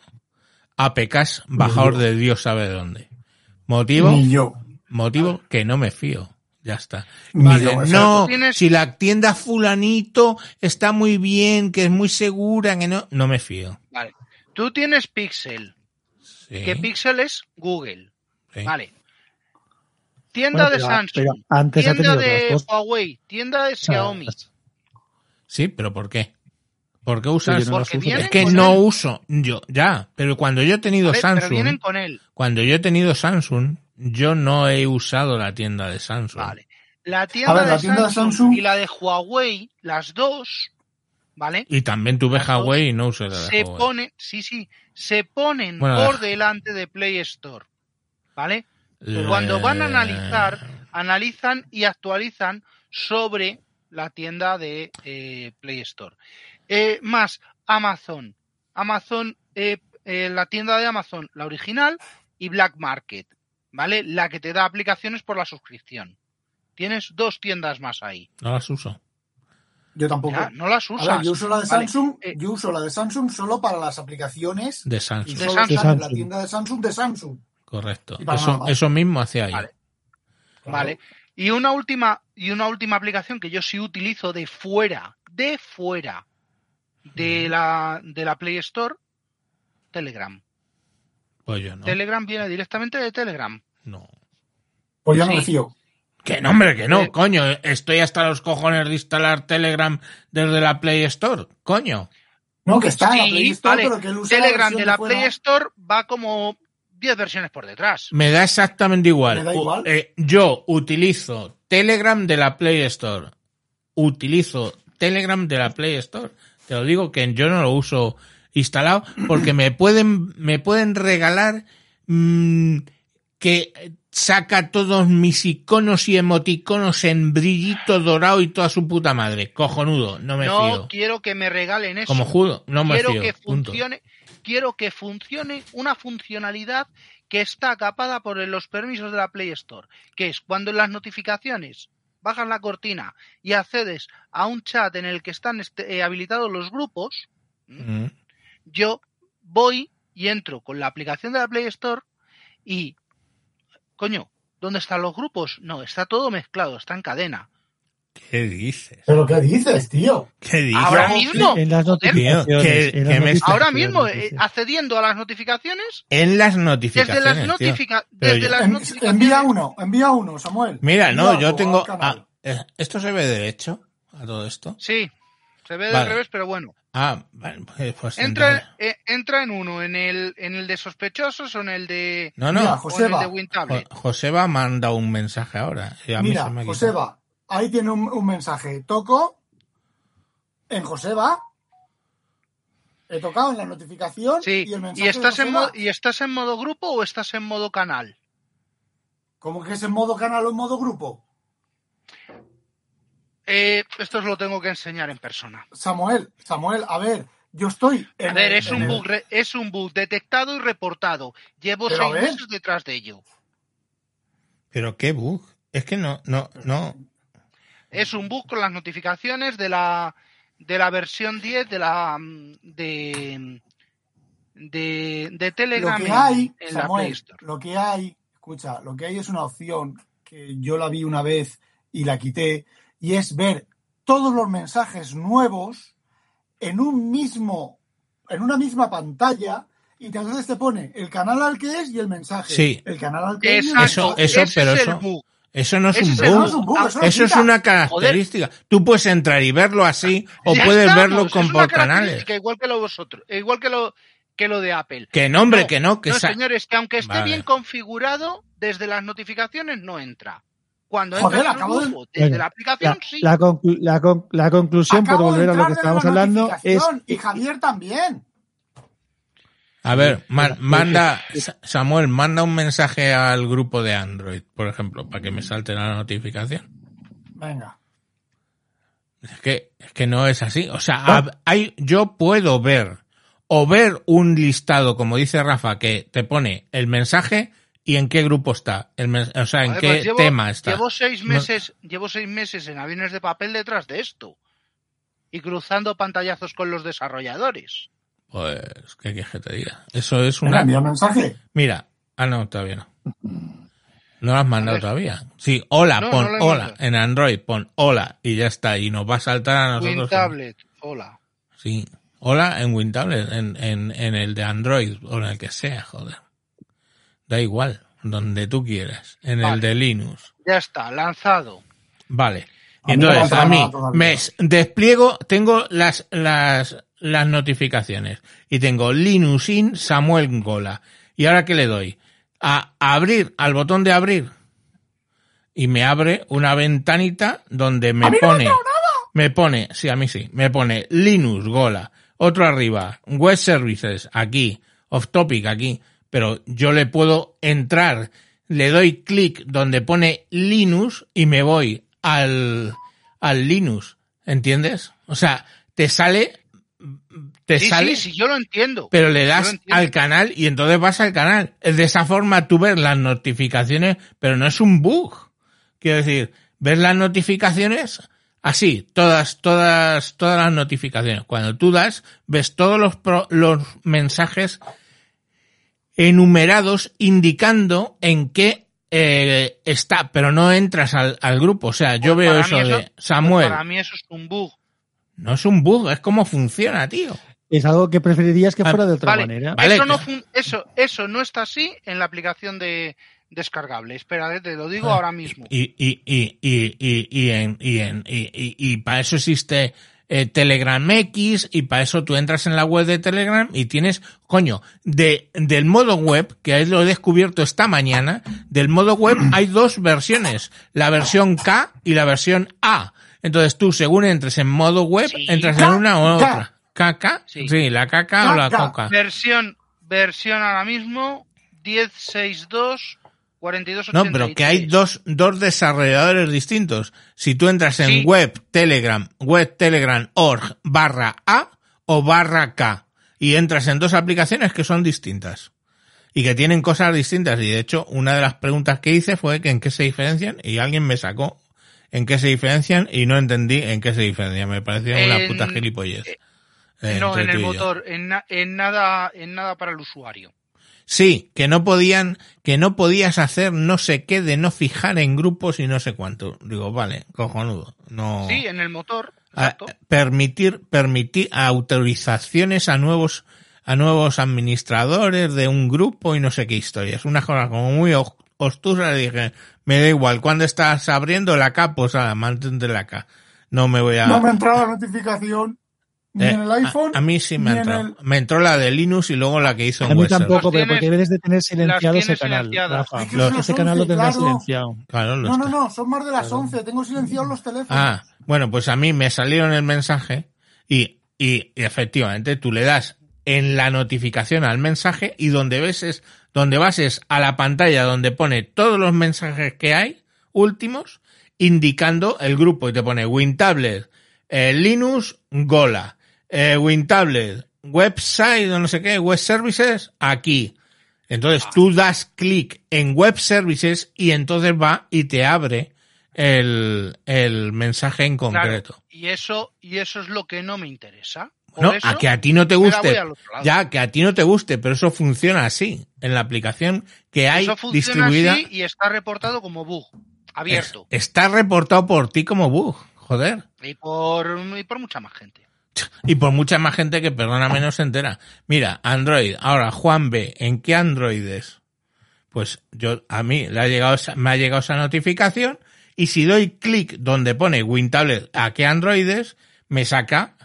APKs bajados de Dios sabe dónde. ¿Motivo? Ni yo. Motivo que no me fío. Ya está. Vale, yo, o sea, no, tienes- si la tienda fulanito está muy bien, que es muy segura, que no, no me fío. Vale. Tú tienes Pixel, Sí, que Pixel es Google. sí. Vale. Tienda Bueno, de pero- Samsung, pero antes ha tienda de. Huawei, tienda de Xiaomi. Sí, pero ¿por qué? ¿Por qué Sí, usas? yo no las Porque uso, es que no él. uso yo, ya, pero cuando yo he tenido Samsung, vienen con él. cuando yo he tenido Samsung, yo no he usado la tienda de Samsung. Vale. La tienda, ver, de, la tienda de Samsung y la de Huawei, las dos, ¿vale? Y también tuve Las Huawei y no usé la de Se Huawei. ponen, sí, sí, se ponen Bueno, por la- delante de Play Store, ¿vale? Le- Cuando van a analizar, analizan y actualizan sobre la tienda de eh, Play Store. Eh, más Amazon. Amazon, eh, eh, la tienda de Amazon, la original, y Black Market, ¿vale? La que te da aplicaciones por la suscripción. Tienes dos tiendas más ahí. No las uso. Yo tampoco. Ya, no las usas. ver, yo uso la de Vale, Samsung, eh, yo uso la de Samsung solo para las aplicaciones De y Samsung. De Samsung. la tienda de Samsung de Samsung. Correcto. Eso, eso mismo hacía yo. Vale. Vale. Y una última, y una última aplicación que yo sí utilizo de fuera, de fuera de la, de la Play Store, Telegram. Pues yo no. Telegram viene directamente de Telegram. No. Pues ya no me fío. Que no, hombre, que no, Eh, coño. Estoy hasta los cojones de instalar Telegram desde la Play Store. Coño. No, que está en la Play Store, vale. pero que la Telegram versión de la fuera. Play Store va como 10 versiones por detrás. Me da exactamente igual. Me da U- igual. eh, yo utilizo Telegram de la Play Store. Utilizo Telegram de la Play Store. Te lo digo que yo no lo uso instalado porque me pueden, me pueden regalar mm, que saca todos mis iconos y emoticonos en brillito dorado y toda su puta madre. Cojonudo, no me no fío. quiero que me regalen eso. Como judo, no me quiero fío. que punto. funcione, quiero que funcione una funcionalidad que está capada por los permisos de la Play Store, que es cuando en las notificaciones bajas la cortina y accedes a un chat en el que están este- eh, habilitados los grupos, Mm. Yo voy y entro con la aplicación de la Play Store y, coño, ¿dónde están los grupos? No, está todo mezclado, está en cadena. ¿Qué dices? ¿Pero qué dices, tío? ¿Qué dices? Ahora mismo, En las notificaciones. en las ahora mismo, eh, accediendo a las notificaciones, En las desde notificaciones. las, notifica- desde yo- las En- notificaciones. envía uno, envía uno, Samuel. Mira, no, yo tengo. ah, eh, ¿Esto se ve derecho a todo esto? Sí, se ve Vale. del revés, pero bueno. Ah, vale, pues, pues Entra, eh, entra en uno, en el, en el de sospechosos o en el de, No, no. Mira, el Joseba, de WinTablet. Jo- Joseba manda un mensaje ahora. y a mí Mira, se me. Joseba, ahí tiene un, un mensaje. Toco en Joseba. He tocado en la notificación Sí, y el ¿y mensaje estás, de en modo, ¿y estás en modo grupo o estás en modo canal? ¿Cómo que es en modo canal o en modo grupo? Eh, esto os lo tengo que enseñar en persona. Samuel, Samuel, a ver, yo estoy en A ver, el- es en un el- bug, re- es un bug detectado y reportado. Llevo seis meses detrás de ello. Pero qué bug. Es que no, no, no. Es un bug con las notificaciones de la de la versión 10 de la mm, de de, de Lo Telegram que en- hay, en, la Play Samuel, Store. lo que hay, escucha, lo que hay es una opción que yo la vi una vez y la quité, y es ver todos los mensajes nuevos en un mismo, en una misma pantalla, y entonces te pone el canal al que es y el mensaje. Sí. El canal al que es Eso- eso, ese pero es eso- el. Eso no es un bug. no es un bug, eso no Eso es una característica. Tú puedes entrar y verlo así o Ya puedes estamos, verlo con por canales. Igual que lo vosotros, igual que lo que lo de Apple. Que no, hombre, No, que no, que no, señores, que aunque esté Vale. bien configurado, desde las notificaciones no entra. Cuando Joder, en de- desde la aplicación La, sí. la conclu- la con- la conclusión, por Acabo de volver a lo que estábamos la hablando, es Y Javier también. A ver, manda, Sa- Samuel, manda un mensaje al grupo de Android, por ejemplo, para que me salte la notificación. Venga. Es que, es que no es así. O sea, hab- hay, yo puedo ver o ver un listado, como dice Rafa, que te pone el mensaje y en qué grupo está. El o sea, en qué pues llevo, tema está. Llevo seis No- meses, llevo seis meses en aviones de papel detrás de esto. Y cruzando pantallazos con los desarrolladores. Pues, ¿qué quieres que te diga? Eso es una... el mensaje. Mira, ah, no, todavía no. No lo has mandado todavía. Sí, hola, No, pon no hola. En Android pon hola y ya está. Y nos va a saltar a nosotros. WinTablet, hola. Sí. Hola en WinTablet, en, en, en el de Android o en el que sea, joder. Da igual, donde tú quieras. En el de Linux. Ya está, lanzado. Vale. A entonces, a mí, me despliego, tengo las, las, las notificaciones. Y tengo Linux in Samuel Gola. ¿Y ahora qué le doy? A abrir, al botón de abrir. Y me abre una ventanita donde me pone, me pone, sí, a mí sí, me pone Linux Gola. Otro arriba, Web Services, aquí, Off Topic, aquí. Pero yo le puedo entrar, le doy clic donde pone Linux y me voy al, al Linux. ¿Entiendes? O sea, te sale, te Sí, sale, sí, sí, yo lo entiendo. pero le das al canal y entonces vas al canal. De esa forma tú ves las notificaciones, pero no es un bug. Quiero decir, ves las notificaciones así, todas, todas, todas las notificaciones. Cuando tú das, ves todos los, pro- los mensajes enumerados indicando en qué eh, está, pero no entras al, al grupo. O sea, yo Pues veo eso de Samuel. Para mí eso es un bug. No es un bug, es como funciona, tío. es algo que preferirías que Ah, fuera de otra Vale, manera. Vale, eso, no fun- eso, eso no está así en la aplicación de descargable. Espera, eh, te lo digo Ah, ahora mismo. Y, y, y, y, y, y, en, y, en, y, y, y para eso existe eh, Telegram X y para eso tú entras en la web de Telegram y tienes, coño, de, del modo web, que lo he descubierto esta mañana, del modo web hay dos versiones, la versión K y la versión A. Entonces tú, según entres en modo web, Sí. entras en una o K. otra. ¿KK? Sí. Sí, la KK o la KK. Coca. Versión, versión ahora mismo 1062 4283. No, pero que hay dos, dos desarrolladores distintos. Si tú entras en Sí. web Telegram, web Telegram org barra A o barra K y entras en dos aplicaciones que son distintas y que tienen cosas distintas. Y de hecho, una de las preguntas que hice fue que en qué se diferencian y alguien me sacó en qué se diferencian y no entendí en qué se diferencian. Me parecía una puta gilipollez. eh, no, en el motor, en, na- en nada, en nada para el usuario. Sí, que no podían, que no podías hacer no sé qué de no fijar en grupos y no sé cuánto. Digo, vale, cojonudo. No. Sí, en el motor. A- Exacto. permitir, permitir autorizaciones a nuevos, a nuevos administradores de un grupo y no sé qué historias. Una cosa como muy obtusa, le dije, me da igual, cuando estás abriendo la K, pues ah, mantente la K. No me voy a... No me ha entrado la notificación ni Eh, en el iPhone. a, a mí sí me ha ni en entrado. el- Me entró la de Linux y luego la que hizo en A mí tampoco, pero porque debes de tener silenciado ese canal. Es que Los- Ese canal lo 11, tendrás claro. silenciado. Claro, No, no, no, son más de las 11. Tengo silenciados los teléfonos. Ah, bueno, pues a mí me salieron el mensaje y, y, y efectivamente tú le das en la notificación al mensaje y donde ves es, donde vas es a la pantalla donde pone todos los mensajes que hay últimos indicando el grupo y te pone WinTablet, eh, Linux, Gola, eh, WinTablet, website o no sé qué, web services, aquí. Entonces tú das clic en web services y entonces va y te abre el, el mensaje en Claro, concreto. y eso, y eso es lo que no me interesa. No, eso a que a ti no te guste. Ya, que a ti no te guste, pero eso funciona así. En la aplicación que hay Eso funciona distribuida. así y está reportado como bug, abierto. es- está reportado por ti como bug. Joder. Y por, y por mucha más gente. Y por mucha más gente que perdóname no se entera. Mira, Android. Ahora, Juan B, ¿en qué Android es? Pues yo, a mí le ha llegado me ha llegado esa notificación y si doy clic donde pone WinTablet a qué Android es, me saca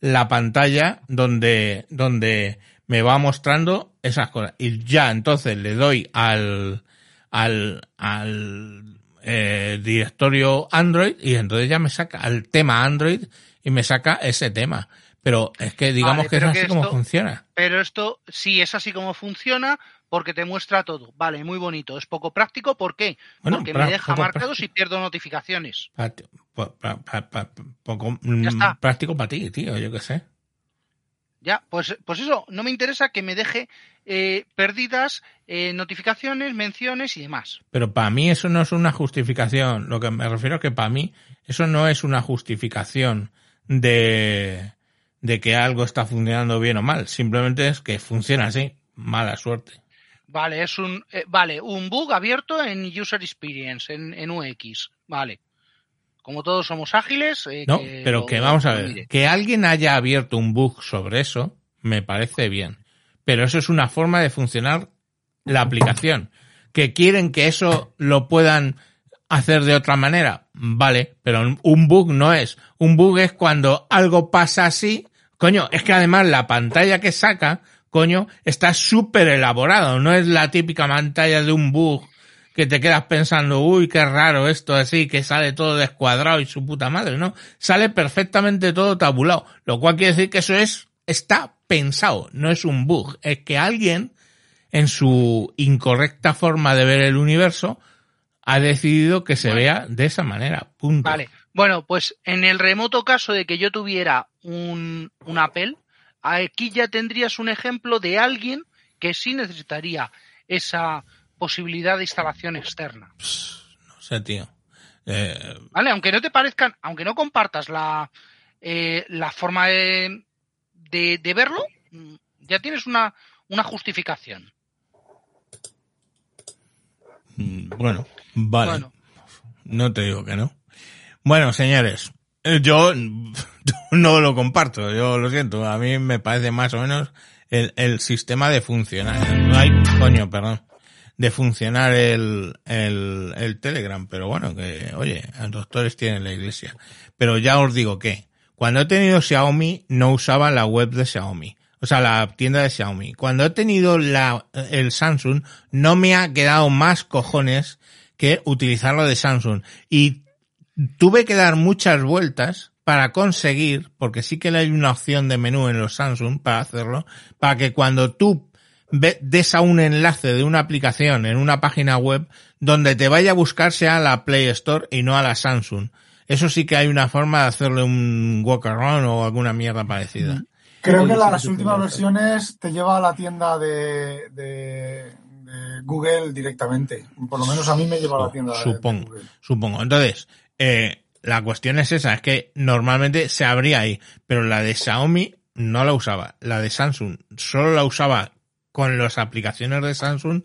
la pantalla donde, donde me va mostrando esas cosas. Y ya entonces le doy al, al, al eh, directorio Android y entonces ya me saca al tema Android y me saca ese tema. Pero es que digamos Vale, que es así que como funciona. Pero esto sí es así como funciona porque te muestra todo. Vale, muy bonito. Es poco práctico. ¿Por qué? Bueno, porque me deja poco marcado práctico. si pierdo notificaciones. Pa- poco mm, práctico para ti, tío, yo qué sé. Ya, pues, pues eso, no me interesa que me deje eh, perdidas eh, notificaciones, menciones y demás. Pero para mí eso no es una justificación. Lo que me refiero es que para mí eso no es una justificación de, de que algo está funcionando bien o mal. Simplemente es que funciona así. Mala suerte. Vale, es un eh, vale, un bug abierto en User Experience, en, en UX. Vale. Como todos somos ágiles. eh, No, que pero lo- que vamos a ver. Que alguien haya abierto un bug sobre eso, me parece bien. Pero eso es una forma de funcionar la aplicación. Que quieren que eso lo puedan hacer de otra manera, vale, pero un bug no es. Un bug es cuando algo pasa así. Coño, es que además la pantalla que saca, coño, está súper elaborado. No es la típica pantalla de un bug que te quedas pensando, uy, qué raro esto así, que sale todo descuadrado y su puta madre, ¿no? Sale perfectamente todo tabulado, lo cual quiere decir que eso es, está pensado, no es un bug, es que alguien, en su incorrecta forma de ver el universo, ha decidido que se vea de esa manera, punto. Vale. Bueno, pues en el remoto caso de que yo tuviera un, un Apple, aquí ya tendrías un ejemplo de alguien que sí necesitaría esa posibilidad de instalación externa. No sé, tío. Eh, ¿Vale? Aunque no te parezcan, aunque no compartas la, eh, la forma de, de, de verlo, ya tienes una, una justificación. mm, bueno, vale. Bueno, No te digo que no. Bueno, señores, eh, yo no lo comparto, yo lo siento. A mí me parece más o menos el, el sistema de funcionar. Ay, coño, perdón. De funcionar el, el, el Telegram. Pero bueno, que, oye, los doctores tienen la iglesia. Pero ya os digo que, Cuando he tenido Xiaomi, no usaba la web de Xiaomi. O sea, la tienda de Xiaomi. Cuando he tenido la, el Samsung, no me ha quedado más cojones que utilizarlo de Samsung. Y tuve que dar muchas vueltas para conseguir, porque sí que hay una opción de menú en los Samsung para hacerlo, para que cuando tú des a un enlace de una aplicación en una página web, donde te vaya a buscar sea la Play Store y no a la Samsung. Eso sí que hay una forma de hacerle un walkaround o alguna mierda parecida. Creo que las últimas versiones te lleva a la tienda de Google directamente. Por lo menos a mí me lleva a la tienda de Supongo, Google. supongo. Entonces, eh, la cuestión es esa, es que normalmente se abría ahí, pero la de Xiaomi no la usaba. La de Samsung solo la usaba con las aplicaciones de Samsung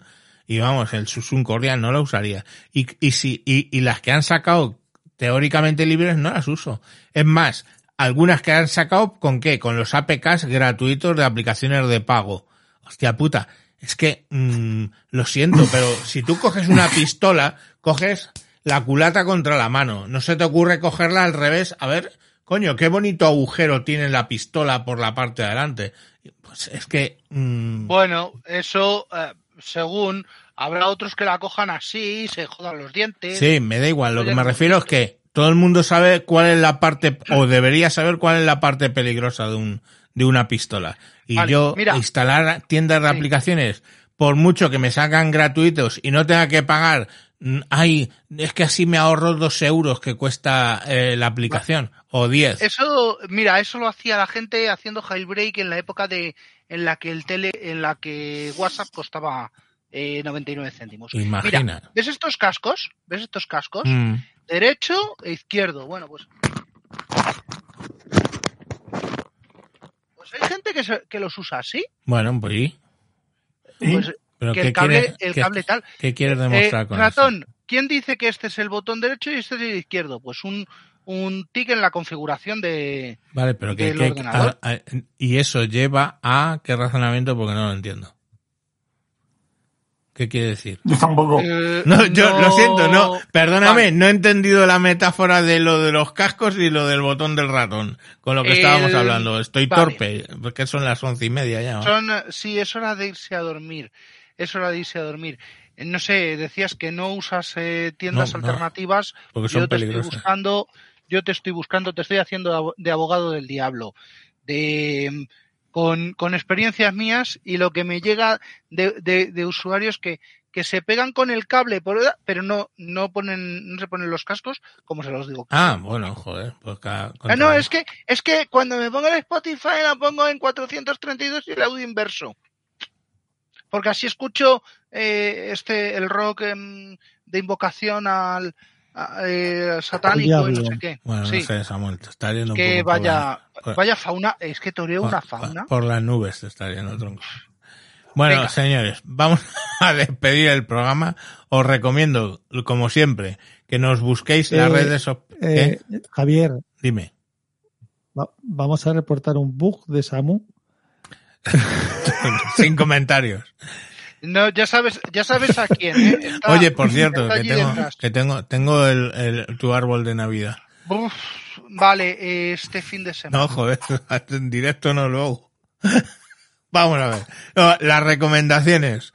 y vamos, el Samsung Cordia no la usaría. Y, y, si, y, y las que han sacado teóricamente libres no las uso. Es más, algunas que han sacado con qué? Con los APKs gratuitos de aplicaciones de pago. Hostia puta, es que mm, lo siento, pero si tú coges una pistola, coges la culata contra la mano. No se te ocurre cogerla al revés. A ver, coño, qué bonito agujero tiene la pistola por la parte de adelante. Pues es que mm, Bueno, eso, eh, según, habrá otros que la cojan así, se jodan los dientes. Sí, me da igual. Lo que me refiero es que todo el mundo sabe cuál es la parte, o debería saber cuál es la parte peligrosa de un, de una pistola. Y Vale, yo mira. instalar tiendas de Sí. aplicaciones, por mucho que me sacan gratuitos y no tenga que pagar, mm, ay, es que así me ahorro dos euros que cuesta eh, la aplicación, o diez. Eso, mira, eso lo hacía la gente haciendo jailbreak en la época de, en la que el tele, en la que WhatsApp costaba eh, 99 céntimos. Imagina. Mira, ¿ves estos cascos? ¿Ves estos cascos? Mm, Derecho e izquierdo. Bueno, pues. Hay gente que, se- que los usa así. bueno, pues ¿y? Pues ¿Pero que qué el cable, quieres- el qué- cable tal. ¿Qué quieres demostrar Eh, con ratón, ¿quién dice que este es el botón derecho y este es el izquierdo? Pues un, un tic en la configuración de. eso? Vale, pero que, del que- ordenador. a- a- y eso lleva a qué razonamiento porque no lo entiendo. ¿Qué quiere decir? Yo tampoco. Eh, No, yo lo siento, no, perdóname, Vale. no he entendido la metáfora de lo de los cascos y lo del botón del ratón, con lo que El- estábamos hablando. Estoy vale. torpe, porque son las once y media ya. Son, eh, sí, es hora de irse a dormir. Es hora de irse a dormir. Eh, No sé, decías que no usas eh, tiendas No, no, alternativas. porque son yo te peligrosas. estoy buscando, yo te estoy buscando, te estoy haciendo de abo- de abogado del diablo. De con, con experiencias mías y lo que me llega de, de, de usuarios que, que se pegan con el cable, por- pero no, no ponen, no se ponen los cascos, como se los digo. Ah, bueno, joder, pues Ah, no, es que, es que cuando me pongo el Spotify la pongo en 432 y el audio inverso. Porque así escucho eh, este el rock em, de invocación al eh, satánico y no sé qué. Bueno, sí, no sé, Samuel, te está yendo un que poco por vaya, por- vaya fauna, es que toreo por- una por- fauna. Por las nubes te está yendo, tronco. Bueno, Venga. señores, vamos a despedir el programa. Os recomiendo, como siempre, que nos busquéis las Eh, redes. Eh, ¿Qué? Javier, Dime. va- vamos a reportar un bug de Samu. Sin comentarios. No, ya sabes, ya sabes a quién. ¿eh? Está- Oye, por cierto, que tengo, que tengo, tengo el, el- tu árbol de Navidad. Uf, vale, este fin de semana. No, joder, en directo no luego. Vamos a ver. No, las recomendaciones.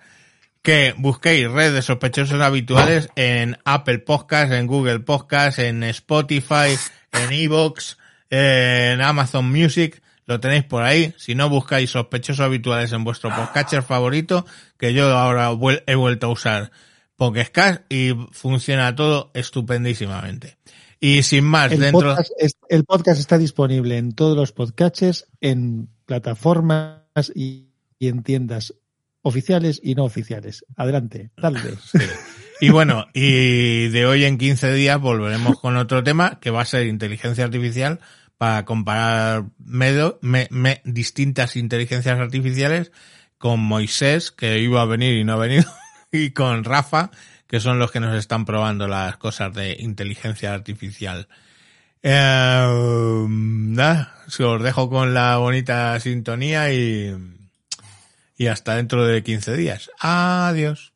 Que busquéis redes de sospechosos habituales en Apple Podcast, en Google Podcast, en Spotify, en Evox, en Amazon Music. Lo tenéis por ahí. Si no buscáis sospechosos habituales en vuestro podcatcher favorito, que yo ahora he vuelto a usar Podcast y funciona todo estupendísimamente. Y sin más, El dentro... podcast, es- el podcast está disponible en todos los podcasts, en plataformas y, y en tiendas oficiales y no oficiales. Adelante, dale. Sí. Y bueno, y de hoy en 15 días volveremos con otro tema que va a ser inteligencia artificial para comparar medo- me- me- distintas inteligencias artificiales con Moisés, que iba a venir y no ha venido, y con Rafa, que son los que nos están probando las cosas de inteligencia artificial. Eh, nada, si os dejo con la bonita sintonía y, y hasta dentro de 15 días. Adiós.